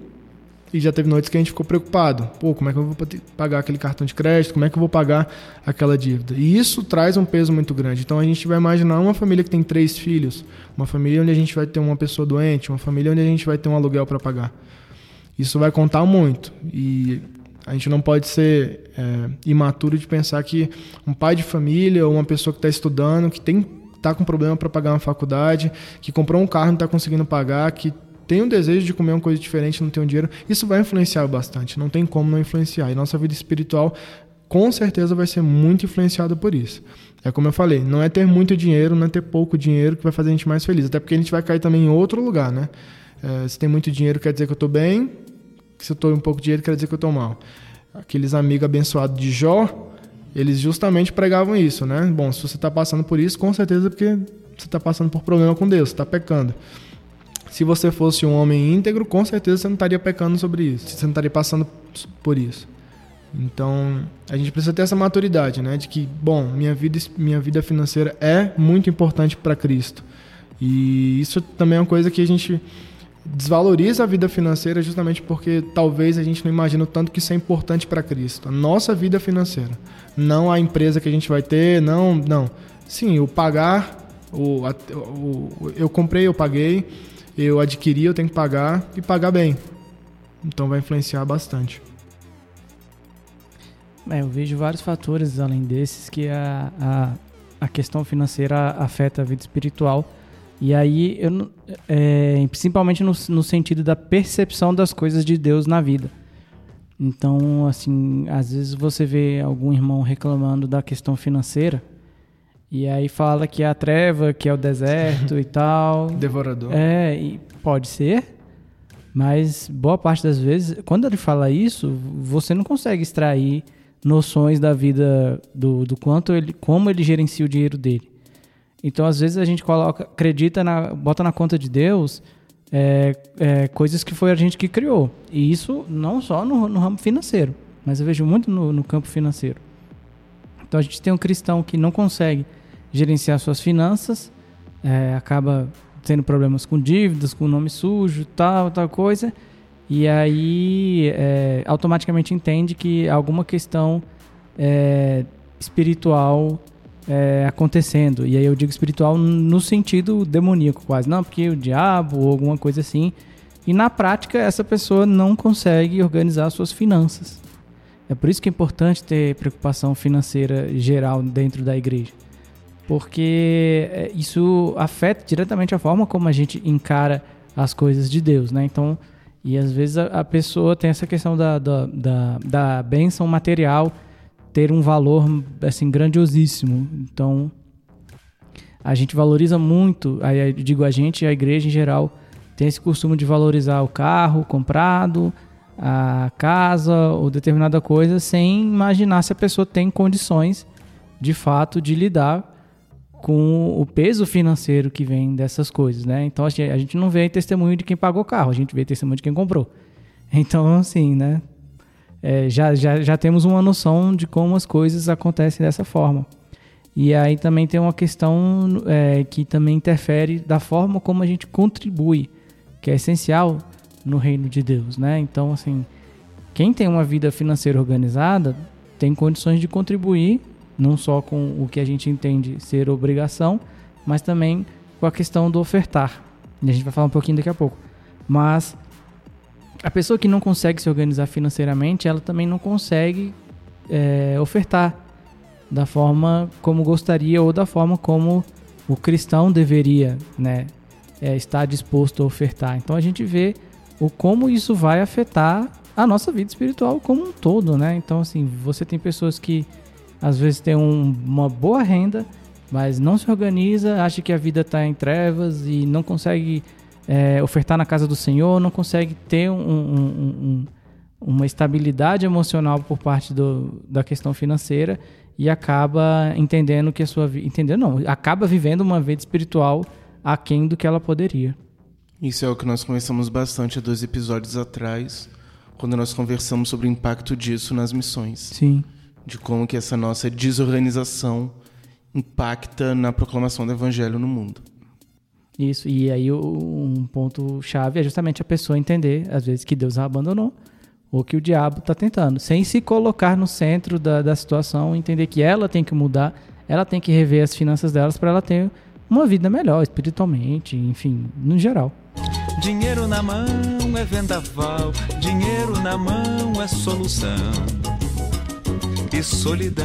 E já teve noites que a gente ficou preocupado. Pô, como é que eu vou pagar aquele cartão de crédito? Como é que eu vou pagar aquela dívida? E isso traz um peso muito grande. Então a gente vai imaginar uma família que tem três filhos, uma família onde a gente vai ter uma pessoa doente, uma família onde a gente vai ter um aluguel para pagar. Isso vai contar muito. E a gente não pode ser é, imaturo de pensar que um pai de família ou uma pessoa que está estudando, que tem está com problema para pagar uma faculdade, que comprou um carro e não está conseguindo pagar, que tem um desejo de comer uma coisa diferente, não tem dinheiro, isso vai influenciar bastante. Não tem como não influenciar. E nossa vida espiritual, com certeza, vai ser muito influenciada por isso. É como eu falei, não é ter muito dinheiro, não é ter pouco dinheiro que vai fazer a gente mais feliz. Até porque a gente vai cair também em outro lugar, né? É, se tem muito dinheiro, quer dizer que eu estou bem. Se eu estou um pouco de dinheiro, quer dizer que eu estou mal. Aqueles amigos abençoados de Jó, eles justamente pregavam isso, né? Bom, se você está passando por isso, com certeza é porque você está passando por problema com Deus, está pecando. Se você fosse um homem íntegro, com certeza você não estaria pecando sobre isso. Você não estaria passando por isso. Então, a gente precisa ter essa maturidade, né? De que, bom, minha vida, minha vida financeira é muito importante para Cristo. E isso também é uma coisa que a gente desvaloriza a vida financeira justamente porque talvez a gente não imagine o tanto que isso é importante para Cristo. A nossa vida financeira. Não a empresa que a gente vai ter, não, não. Sim, o pagar, o, o, eu comprei, eu paguei, eu adquiri, eu tenho que pagar e pagar bem. Então vai influenciar bastante. É, eu vejo vários fatores além desses que a, a, a questão financeira afeta a vida espiritual. E aí, eu, é, principalmente no, no sentido da percepção das coisas de Deus na vida. Então, assim, às vezes você vê algum irmão reclamando da questão financeira e aí fala que é a treva, que é o deserto e tal. Devorador. É, e pode ser. Mas boa parte das vezes, quando ele fala isso, você não consegue extrair noções da vida do, do quanto ele, como ele gerencia o dinheiro dele. Então, às vezes a gente coloca, acredita na, bota na conta de Deus é, é, coisas que foi a gente que criou. E isso não só no, no ramo financeiro, mas eu vejo muito no, no campo financeiro. Então a gente tem um cristão que não consegue gerenciar suas finanças, é, acaba tendo problemas com dívidas, com nome sujo, tal, tal coisa, e aí é, automaticamente entende que alguma questão é, espiritual é, acontecendo. E aí eu digo espiritual no sentido demoníaco quase, não, porque o diabo ou alguma coisa assim. E na prática essa pessoa não consegue organizar suas finanças. É por isso que é importante ter preocupação financeira geral dentro da igreja porque é, isso afeta diretamente a forma como a gente encara as coisas de Deus, né? Então, e às vezes a, a pessoa tem essa questão da, da, da, da benção material ter um valor assim grandiosíssimo. Então, a gente valoriza muito, aí digo a gente, a igreja em geral tem esse costume de valorizar o carro comprado, a casa ou determinada coisa, sem imaginar se a pessoa tem condições de fato de lidar com o peso financeiro que vem dessas coisas, né? Então a gente não vê testemunho de quem pagou o carro, a gente vê testemunho de quem comprou. Então, assim, né? É, já, já, já temos uma noção de como as coisas acontecem dessa forma. E aí também tem uma questão é, que também interfere da forma como a gente contribui, que é essencial no reino de Deus, né? Então, assim, quem tem uma vida financeira organizada tem condições de contribuir não só com o que a gente entende ser obrigação, mas também com a questão do ofertar. E a gente vai falar um pouquinho daqui a pouco. Mas a pessoa que não consegue se organizar financeiramente, ela também não consegue é, ofertar da forma como gostaria ou da forma como o cristão deveria, né, é, estar disposto a ofertar. Então a gente vê o como isso vai afetar a nossa vida espiritual como um todo, né? Então assim, você tem pessoas que às vezes tem um, uma boa renda, mas não se organiza, acha que a vida está em trevas e não consegue é, ofertar na casa do Senhor, não consegue ter um, um, um, uma estabilidade emocional por parte do, da questão financeira e acaba entendendo que a sua vida. Entendendo não, acaba vivendo uma vida espiritual aquém do que ela poderia. Isso é o que nós conversamos bastante há dois episódios atrás, quando nós conversamos sobre o impacto disso nas missões. Sim de como que essa nossa desorganização impacta na proclamação do evangelho no mundo. Isso, e aí um ponto chave é justamente a pessoa entender, às vezes, que Deus a abandonou ou que o diabo está tentando, sem se colocar no centro da, da situação, entender que ela tem que mudar, ela tem que rever as finanças delas para ela ter uma vida melhor, espiritualmente, enfim, no geral. Dinheiro na mão é vendaval, dinheiro na mão é solução e solidão.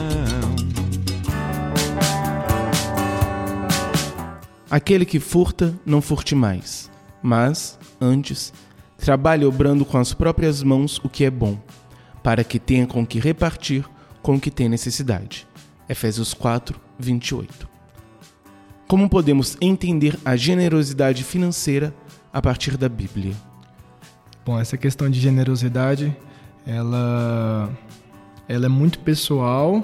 Aquele que furta, não furte mais, mas, antes, trabalhe obrando com as próprias mãos o que é bom, para que tenha com que repartir com o que tem necessidade. Efésios 4, 28. Como podemos entender a generosidade financeira a partir da Bíblia? Bom, essa questão de generosidade, ela, ela é muito pessoal,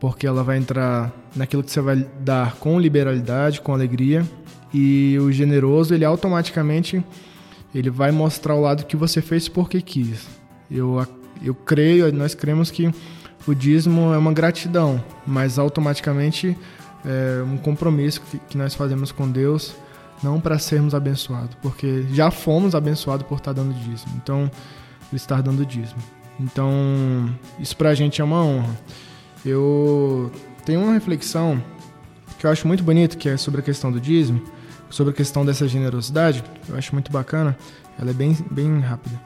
porque ela vai entrar naquilo que você vai dar com liberalidade, com alegria, e o generoso, ele automaticamente ele vai mostrar o lado que você fez porque quis. Eu, eu creio, nós cremos que o dízimo é uma gratidão, mas automaticamente é um compromisso que, que nós fazemos com Deus, não para sermos abençoados, porque já fomos abençoados por estar dando dízimo, então, estar dando dízimo. Então, isso para a gente é uma honra. Eu tenho uma reflexão que eu acho muito bonito, que é sobre a questão do dízimo, sobre a questão dessa generosidade, eu acho muito bacana, ela é bem, bem rápida.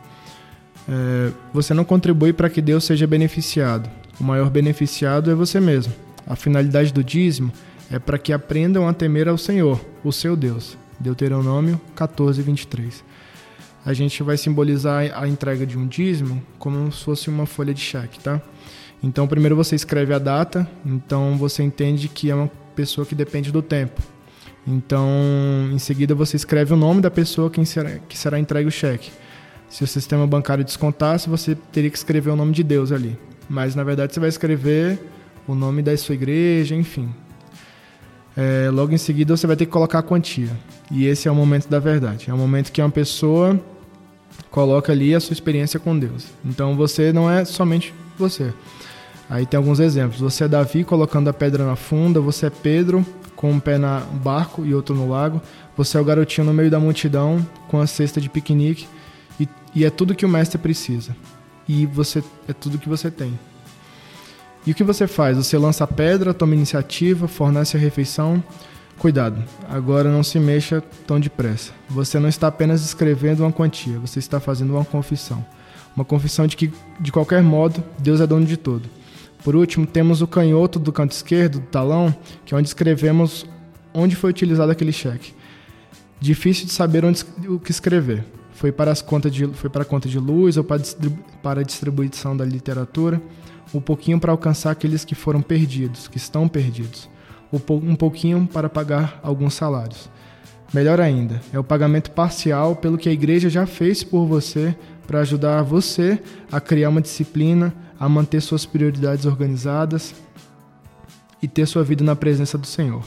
É, você não contribui para que Deus seja beneficiado. O maior beneficiado é você mesmo. A finalidade do dízimo é para que aprendam a temer ao Senhor, o seu Deus. Deuteronômio 14, 23. A gente vai simbolizar a entrega de um dízimo como se fosse uma folha de cheque, tá? Então, primeiro você escreve a data, então você entende que é uma pessoa que depende do tempo. Então, em seguida, você escreve o nome da pessoa que será, que será entregue o cheque. Se o sistema bancário descontasse, você teria que escrever o nome de Deus ali. Mas, na verdade, você vai escrever o nome da sua igreja, enfim. É, logo em seguida, você vai ter que colocar a quantia. E esse é o momento da verdade. É o momento que uma pessoa coloca ali a sua experiência com Deus. Então, você não é somente você. Aí tem alguns exemplos. Você é Davi colocando a pedra na funda, você é Pedro com um pé no barco e outro no lago. Você é o garotinho no meio da multidão com a cesta de piquenique e, e é tudo que o mestre precisa. E você é tudo que você tem. E o que você faz? Você lança a pedra, toma iniciativa, fornece a refeição. Cuidado, agora não se mexa tão depressa. Você não está apenas escrevendo uma quantia, você está fazendo uma confissão. Uma confissão de que, de qualquer modo, Deus é dono de tudo. Por último, temos o canhoto do canto esquerdo do talão, que é onde escrevemos onde foi utilizado aquele cheque. Difícil de saber onde, o que escrever. Foi para, as contas de, foi para a conta de luz ou para, distribu, para a distribuição da literatura. Um pouquinho para alcançar aqueles que foram perdidos, que estão perdidos. Um pouquinho para pagar alguns salários. Melhor ainda, é o pagamento parcial pelo que a igreja já fez por você para ajudar você a criar uma disciplina, a manter suas prioridades organizadas e ter sua vida na presença do Senhor.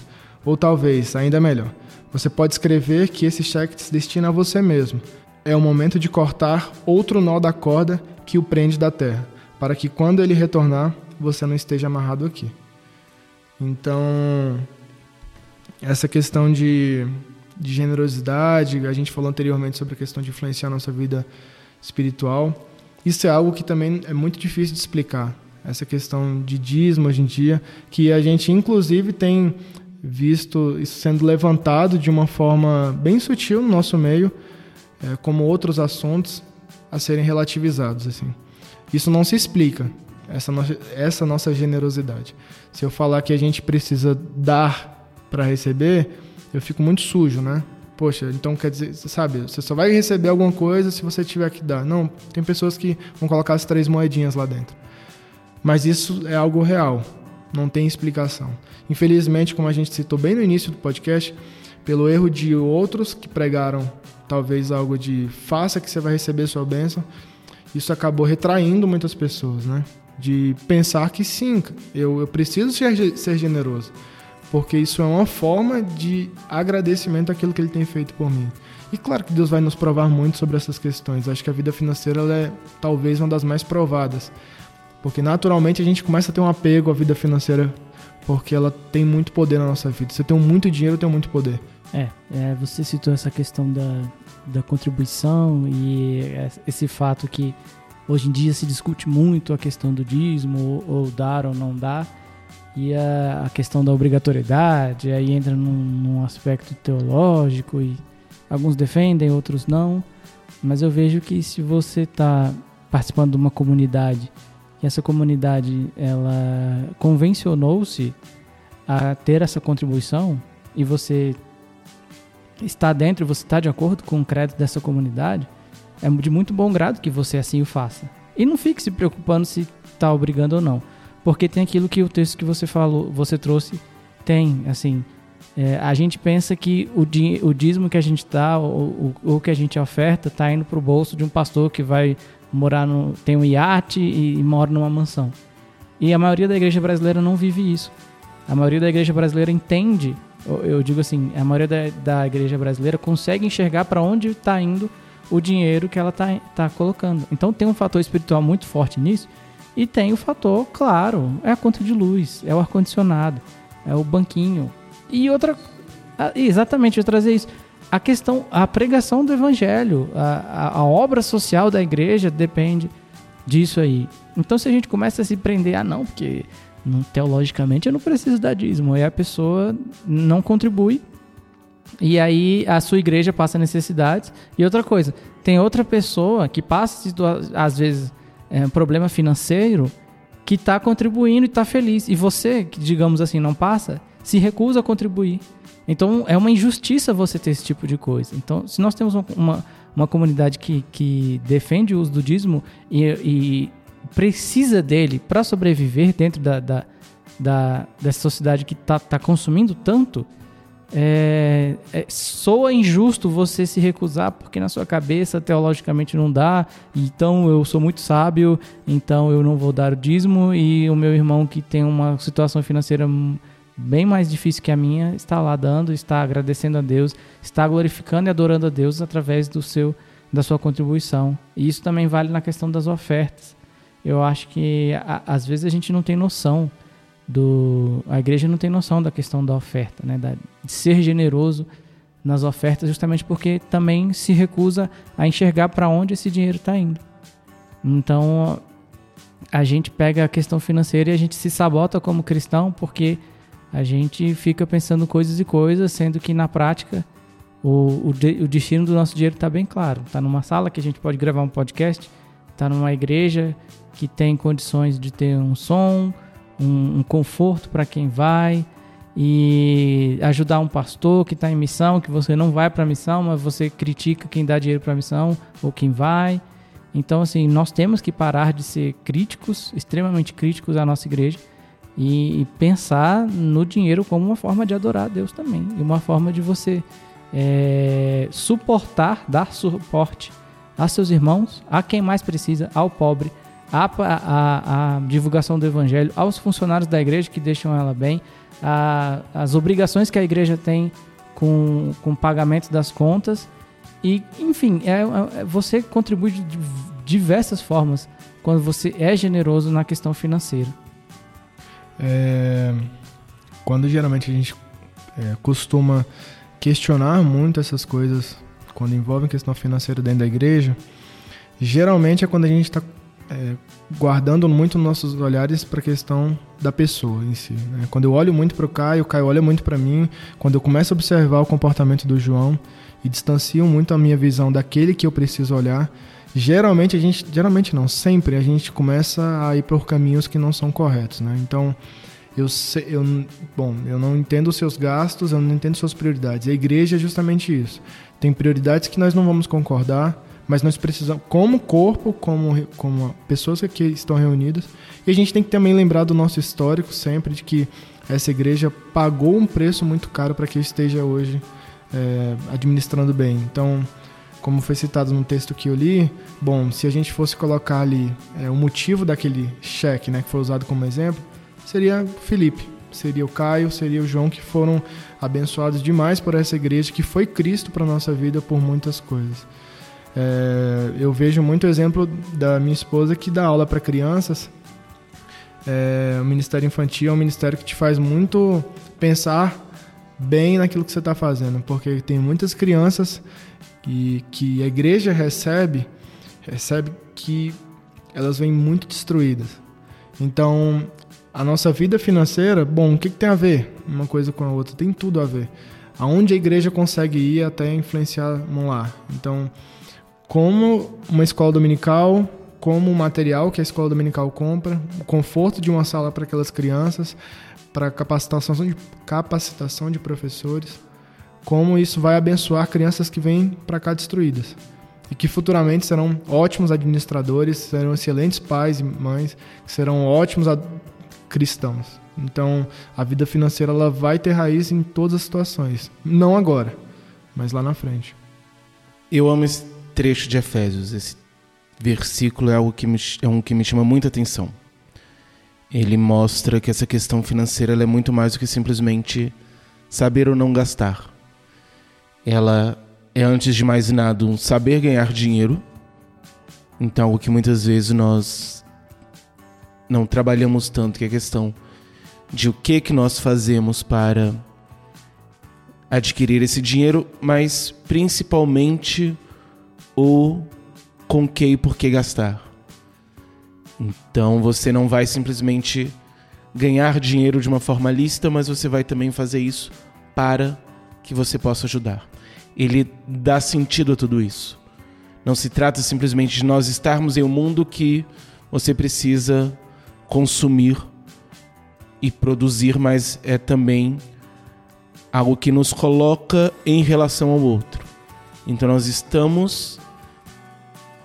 Ou talvez, ainda melhor, você pode escrever que esse cheque se destina a você mesmo. É o momento de cortar outro nó da corda que o prende da terra, para que quando ele retornar, você não esteja amarrado aqui. Então, essa questão de, de generosidade, a gente falou anteriormente sobre a questão de influenciar a nossa vida espiritual. Isso é algo que também é muito difícil de explicar. Essa questão de dízimo hoje em dia, que a gente inclusive tem visto isso sendo levantado de uma forma bem sutil no nosso meio, é, como outros assuntos a serem relativizados. assim. Isso não se explica, essa, no essa nossa generosidade. Se eu falar que a gente precisa dar para receber, eu fico muito sujo, né? Poxa, então quer dizer, sabe, você só vai receber alguma coisa se você tiver que dar. Não, tem pessoas que vão colocar as três moedinhas lá dentro. Mas isso é algo real, não tem explicação. Infelizmente, como a gente citou bem no início do podcast, pelo erro de outros que pregaram talvez algo de faça que você vai receber sua bênção, isso acabou retraindo muitas pessoas, né? De pensar que sim, eu, eu preciso ser, ser generoso porque isso é uma forma de agradecimento àquilo que ele tem feito por mim. E claro que Deus vai nos provar muito sobre essas questões. Acho que a vida financeira é talvez uma das mais provadas, porque naturalmente a gente começa a ter um apego à vida financeira, porque ela tem muito poder na nossa vida. Você tem muito dinheiro, tem muito poder. É, é, você citou essa questão da, da contribuição e esse fato que hoje em dia se discute muito a questão do dízimo, ou, ou dar ou não dar, e a, a, questão da obrigatoriedade, aí entra num, num aspecto teológico e alguns defendem, outros não, mas eu vejo que se você está participando de uma comunidade e essa comunidade ela convencionou-se a ter essa contribuição e você está dentro, você está de acordo com o crédito dessa comunidade, é de muito bom grado que você assim o faça. E não fique se preocupando se está obrigando ou não, porque tem aquilo que o texto que você falou, você trouxe tem, assim, é, a gente pensa que o, o dízimo que a gente dá, ou o que a gente oferta, está indo para o bolso de um pastor que vai morar no, tem um iate e, e mora numa mansão. E a maioria da igreja brasileira não vive isso. A maioria da igreja brasileira entende, eu digo assim, a maioria da, da igreja brasileira consegue enxergar para onde está indo o dinheiro que ela está tá colocando. Então tem um fator espiritual muito forte nisso e tem o fator, claro, é a conta de luz, é o ar-condicionado, é o banquinho. E outra, exatamente, eu trazer isso a questão, a pregação do evangelho, a, a, a, obra social da igreja depende disso aí. Então, se a gente começa a se prender, ah, não, porque não, teologicamente eu não preciso dar dízimo, aí a pessoa não contribui e aí a sua igreja passa necessidades. E outra coisa, tem outra pessoa que passa, às vezes, é, problema financeiro que está contribuindo e está feliz. E você, que digamos assim, não passa, se recusa a contribuir. Então é uma injustiça você ter esse tipo de coisa. Então, se nós temos uma, uma, uma comunidade que, que defende o uso do dízimo e, e precisa dele para sobreviver dentro da, da, da, dessa sociedade que está tá consumindo tanto, é, é, soa injusto você se recusar porque na sua cabeça teologicamente não dá, então eu sou muito sábio, então eu não vou dar o dízimo e o meu irmão que tem uma situação financeira bem mais difícil que a minha, está lá dando, está agradecendo a Deus, está glorificando e adorando a Deus através do seu da sua contribuição. E isso também vale na questão das ofertas. Eu acho que a, às vezes a gente não tem noção do a igreja não tem noção da questão da oferta, né, da, de ser generoso nas ofertas, justamente porque também se recusa a enxergar para onde esse dinheiro está indo. Então a gente pega a questão financeira e a gente se sabota como cristão porque a gente fica pensando coisas e coisas, sendo que na prática o, o, de, o destino do nosso dinheiro está bem claro. Está numa sala que a gente pode gravar um podcast, está numa igreja que tem condições de ter um som, um, um conforto para quem vai e ajudar um pastor que está em missão, que você não vai para a missão, mas você critica quem dá dinheiro para a missão ou quem vai. Então, assim, nós temos que parar de ser críticos, extremamente críticos à nossa igreja e, e, pensar no dinheiro como uma forma de adorar a Deus também e uma forma de você é, suportar, dar suporte a seus irmãos, a quem mais precisa, ao pobre, a divulgação do evangelho, aos funcionários da igreja que deixam ela bem, a, as obrigações que a igreja tem com, com o pagamento das contas e, enfim, é, é, você contribui de diversas formas quando você é generoso na questão financeira. É, quando geralmente a gente é, costuma questionar muito essas coisas, quando envolvem questão financeira dentro da igreja, geralmente é quando a gente está é, guardando muito nossos olhares para a questão da pessoa em si. Né? Quando eu olho muito para o Caio, o Caio olha muito para mim, quando eu começo a observar o comportamento do João e distancio muito a minha visão daquele que eu preciso olhar, geralmente a gente, geralmente não, sempre a gente começa a ir por caminhos que não são corretos, né? Então, eu, eu, bom, eu não entendo os seus gastos, eu não entendo suas prioridades. A igreja é justamente isso. Tem prioridades que nós não vamos concordar, mas nós precisamos, como corpo, como, como pessoas que aqui estão reunidas, e a gente tem que também lembrar do nosso histórico sempre de que essa igreja pagou um preço muito caro para que esteja hoje é, administrando bem. Então, como foi citado no texto que eu li, bom, se a gente fosse colocar ali é, o motivo daquele cheque, né, que foi usado como exemplo, seria Felipe, seria o Caio, seria o João que foram abençoados demais por essa igreja que foi Cristo para nossa vida por muitas coisas. É, eu vejo muito exemplo da minha esposa que dá aula para crianças. É, o Ministério Infantil é um ministério que te faz muito pensar bem naquilo que você está fazendo, porque tem muitas crianças que, que a igreja recebe, recebe que elas vêm muito destruídas. Então, a nossa vida financeira, bom, o que, que tem a ver uma coisa com a outra? Tem tudo a ver. Aonde a igreja consegue ir até influenciar um lar. Então, como uma escola dominical, como o material que a escola dominical compra, o conforto de uma sala para aquelas crianças, para capacitação de, capacitação de professores, como isso vai abençoar crianças que vêm para cá destruídas e que futuramente serão ótimos administradores, serão excelentes pais e mães, serão ótimos cristãos. Então, a vida financeira ela vai ter raiz em todas as situações, não agora, mas lá na frente. Eu amo esse trecho de Efésios, esse versículo é algo que me, é um que me chama muita atenção. Ele mostra que essa questão financeira é muito mais do que simplesmente saber ou não gastar. Ela é, antes de mais nada, um saber ganhar dinheiro. Então, o que muitas vezes nós não trabalhamos tanto, que é a questão de o que, que nós fazemos para adquirir esse dinheiro, mas principalmente o com que e por que gastar. Então você não vai simplesmente ganhar dinheiro de uma forma lícita, mas você vai também fazer isso para que você possa ajudar. Ele dá sentido a tudo isso. Não se trata simplesmente de nós estarmos em um mundo que você precisa consumir e produzir, mas é também algo que nos coloca em relação ao outro. Então nós estamos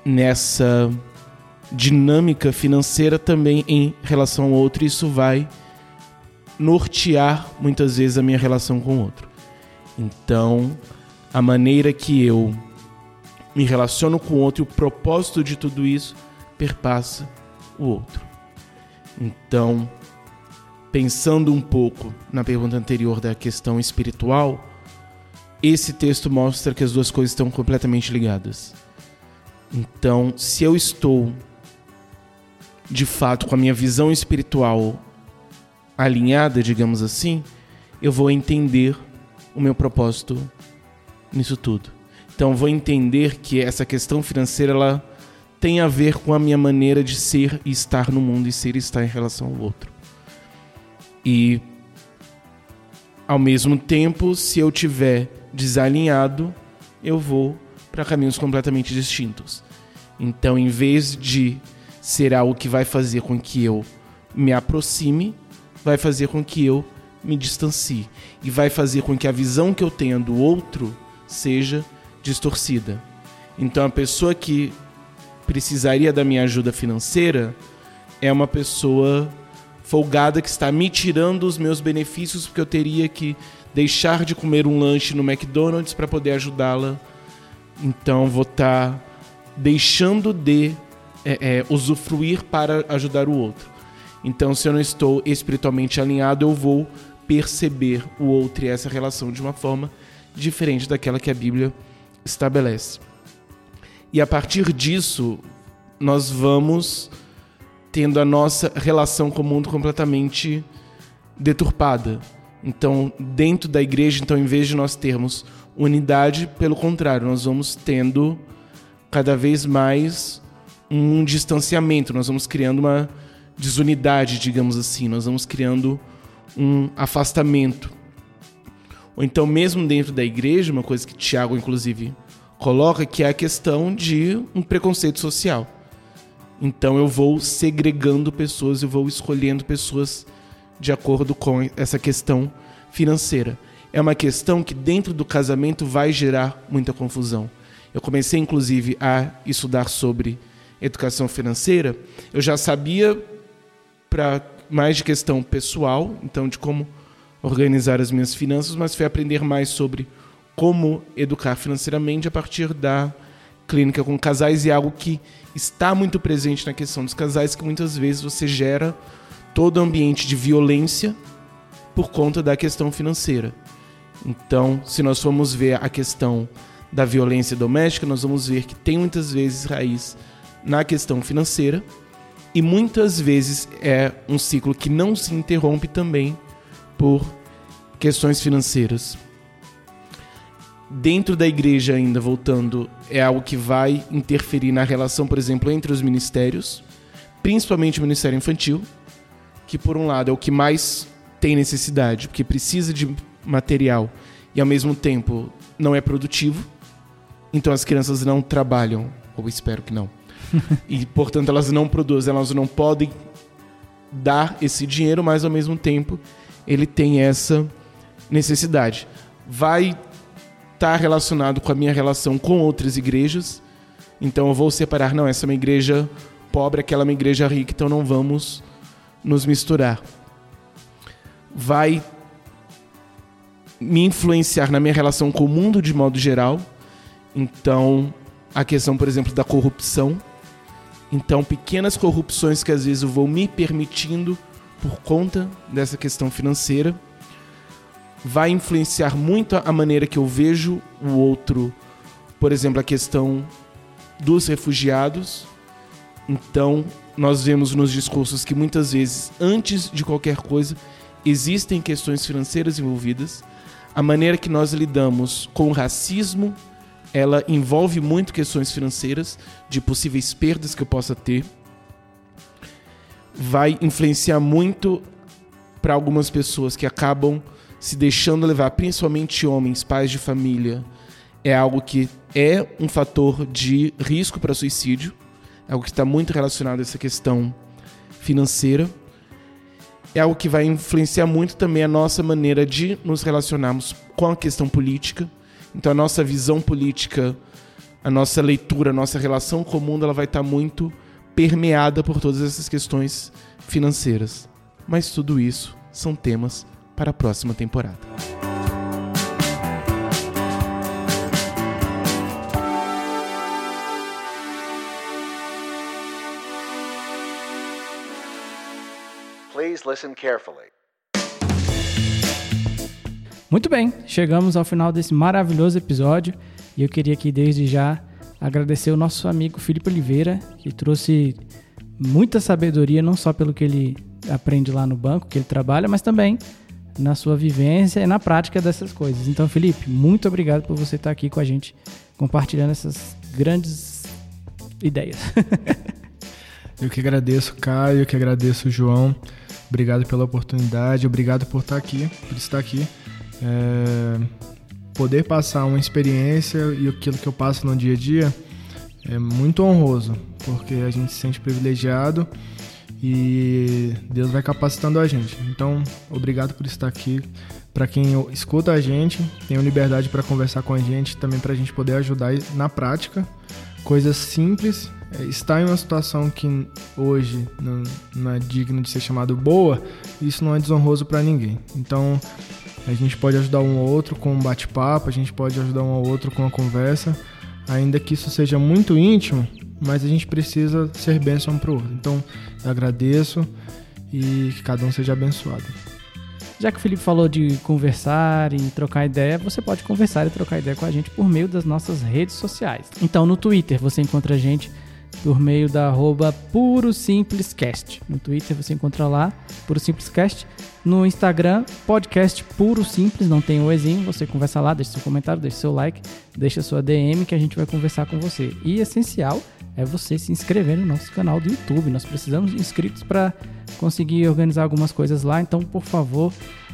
nessa dinâmica financeira também em relação ao outro, isso vai nortear muitas vezes a minha relação com o outro. Então, a maneira que eu me relaciono com o outro e o propósito de tudo isso perpassa o outro. Então, pensando um pouco na pergunta anterior da questão espiritual, esse texto mostra que as duas coisas estão completamente ligadas. Então, se eu estou de fato com a minha visão espiritual alinhada, digamos assim, eu vou entender o meu propósito nisso tudo. Então, vou entender que essa questão financeira ela tem a ver com a minha maneira de ser e estar no mundo e ser e estar em relação ao outro. E ao mesmo tempo, se eu tiver desalinhado, eu vou para caminhos completamente distintos. Então, em vez de ser algo que vai fazer com que eu me aproxime, vai fazer com que eu me distancie e vai fazer com que a visão que eu tenha do outro seja distorcida. Então, a pessoa que precisaria da minha ajuda financeira é uma pessoa folgada que está me tirando os meus benefícios porque eu teria que deixar de comer um lanche no McDonald's para poder ajudá-la. Então vou estar tá deixando de é, é, usufruir para ajudar o outro. Então, se eu não estou espiritualmente alinhado, eu vou perceber o outro e essa relação de uma forma diferente daquela que a Bíblia estabelece. E a partir disso, nós vamos tendo a nossa relação com o mundo completamente deturpada. Então, dentro da igreja, então, em vez de nós termos unidade, pelo contrário, nós vamos tendo cada vez mais um distanciamento, nós vamos criando uma desunidade, digamos assim, nós vamos criando um afastamento. Ou então, mesmo dentro da igreja, uma coisa que Tiago, inclusive, coloca que é a questão de um preconceito social. Então eu vou segregando pessoas, eu vou escolhendo pessoas de acordo com essa questão financeira. É uma questão que dentro do casamento vai gerar muita confusão. Eu comecei inclusive a estudar sobre educação financeira. Eu já sabia para mais de questão pessoal, então de como organizar as minhas finanças, mas fui aprender mais sobre como educar financeiramente a partir da clínica com casais e algo que está muito presente na questão dos casais que muitas vezes você gera todo ambiente de violência por conta da questão financeira. Então, se nós formos ver a questão da violência doméstica, nós vamos ver que tem muitas vezes raiz na questão financeira e muitas vezes é um ciclo que não se interrompe também por questões financeiras. Dentro da igreja, ainda voltando, é algo que vai interferir na relação, por exemplo, entre os ministérios, principalmente o ministério infantil, que por um lado é o que mais tem necessidade, porque precisa de material e ao mesmo tempo não é produtivo. Então as crianças não trabalham, ou espero que não. e portanto elas não produzem, elas não podem dar esse dinheiro, mas ao mesmo tempo ele tem essa necessidade. Vai estar tá relacionado com a minha relação com outras igrejas. Então eu vou separar, não, essa é uma igreja pobre, aquela é uma igreja rica, então não vamos nos misturar. Vai me influenciar na minha relação com o mundo de modo geral. Então, a questão, por exemplo, da corrupção. Então, pequenas corrupções que às vezes eu vou me permitindo por conta dessa questão financeira vai influenciar muito a maneira que eu vejo o outro. Por exemplo, a questão dos refugiados. Então, nós vemos nos discursos que muitas vezes, antes de qualquer coisa, existem questões financeiras envolvidas a maneira que nós lidamos com o racismo, ela envolve muito questões financeiras, de possíveis perdas que eu possa ter. Vai influenciar muito para algumas pessoas que acabam se deixando levar, principalmente homens, pais de família. É algo que é um fator de risco para suicídio, é algo que está muito relacionado a essa questão financeira é algo que vai influenciar muito também a nossa maneira de nos relacionarmos com a questão política. Então a nossa visão política, a nossa leitura, a nossa relação com o mundo, ela vai estar muito permeada por todas essas questões financeiras. Mas tudo isso são temas para a próxima temporada. Please listen carefully. Muito bem, chegamos ao final desse maravilhoso episódio e eu queria aqui desde já agradecer o nosso amigo Felipe Oliveira, que trouxe muita sabedoria, não só pelo que ele aprende lá no banco, que ele trabalha, mas também na sua vivência e na prática dessas coisas. Então, Felipe, muito obrigado por você estar aqui com a gente, compartilhando essas grandes ideias. eu que agradeço, Caio, eu que agradeço, João. Obrigado pela oportunidade, obrigado por estar aqui, por estar aqui. É, poder passar uma experiência e aquilo que eu passo no dia a dia é muito honroso, porque a gente se sente privilegiado e Deus vai capacitando a gente. Então, obrigado por estar aqui. Para quem escuta a gente, tem liberdade para conversar com a gente, também para a gente poder ajudar na prática. Coisas simples é, está em uma situação que hoje não, não, é digno de ser chamado boa, isso não é desonroso para ninguém. Então, a gente pode ajudar um ao outro com um bate-papo, a gente pode ajudar um ao outro com uma conversa, ainda que isso seja muito íntimo, mas a gente precisa ser bênção para o outro. Então, eu agradeço e que cada um seja abençoado. Já que o Felipe falou de conversar e trocar ideia, você pode conversar e trocar ideia com a gente por meio das nossas redes sociais. Então, no Twitter você encontra a gente por meio da arroba Puro Simples Cast. No Twitter você encontra lá, Puro Simples Cast. No Instagram, podcast Puro Simples, não tem o Ezinho. Você conversa lá, deixa seu comentário, deixa seu like, deixa sua DM que a gente vai conversar com você. E essencial é você se inscrever no nosso canal do YouTube. Nós precisamos de inscritos para conseguir organizar algumas coisas lá. Então, por favor,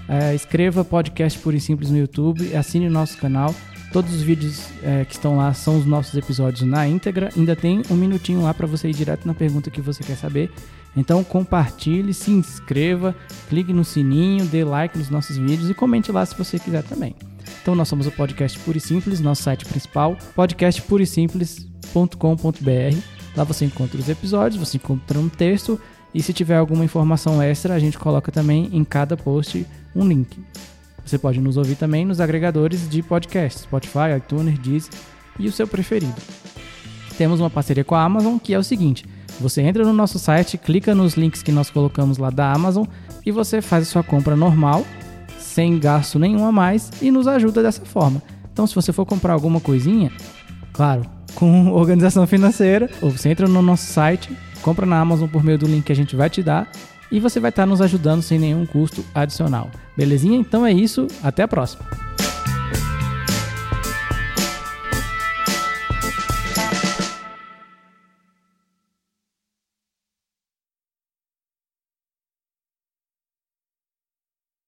é, escreva podcast Puro e Simples no YouTube, assine o nosso canal Todos os vídeos é, que estão lá são os nossos episódios na íntegra. Ainda tem um minutinho lá para você ir direto na pergunta que você quer saber. Então compartilhe, se inscreva, clique no sininho, dê like nos nossos vídeos e comente lá se você quiser também. Então nós somos o Podcast Puro e Simples, nosso site principal, podcastpurisimples.com.br. Lá você encontra os episódios, você encontra um texto e se tiver alguma informação extra, a gente coloca também em cada post um link. Você pode nos ouvir também nos agregadores de podcasts, Spotify, iTunes, Deezer e o seu preferido. Temos uma parceria com a Amazon que é o seguinte: você entra no nosso site, clica nos links que nós colocamos lá da Amazon e você faz a sua compra normal, sem gasto nenhum a mais e nos ajuda dessa forma. Então, se você for comprar alguma coisinha, claro, com organização financeira, ou você entra no nosso site, compra na Amazon por meio do link que a gente vai te dar e você vai estar nos ajudando sem nenhum custo adicional. Belezinha? Então é isso, até a próxima.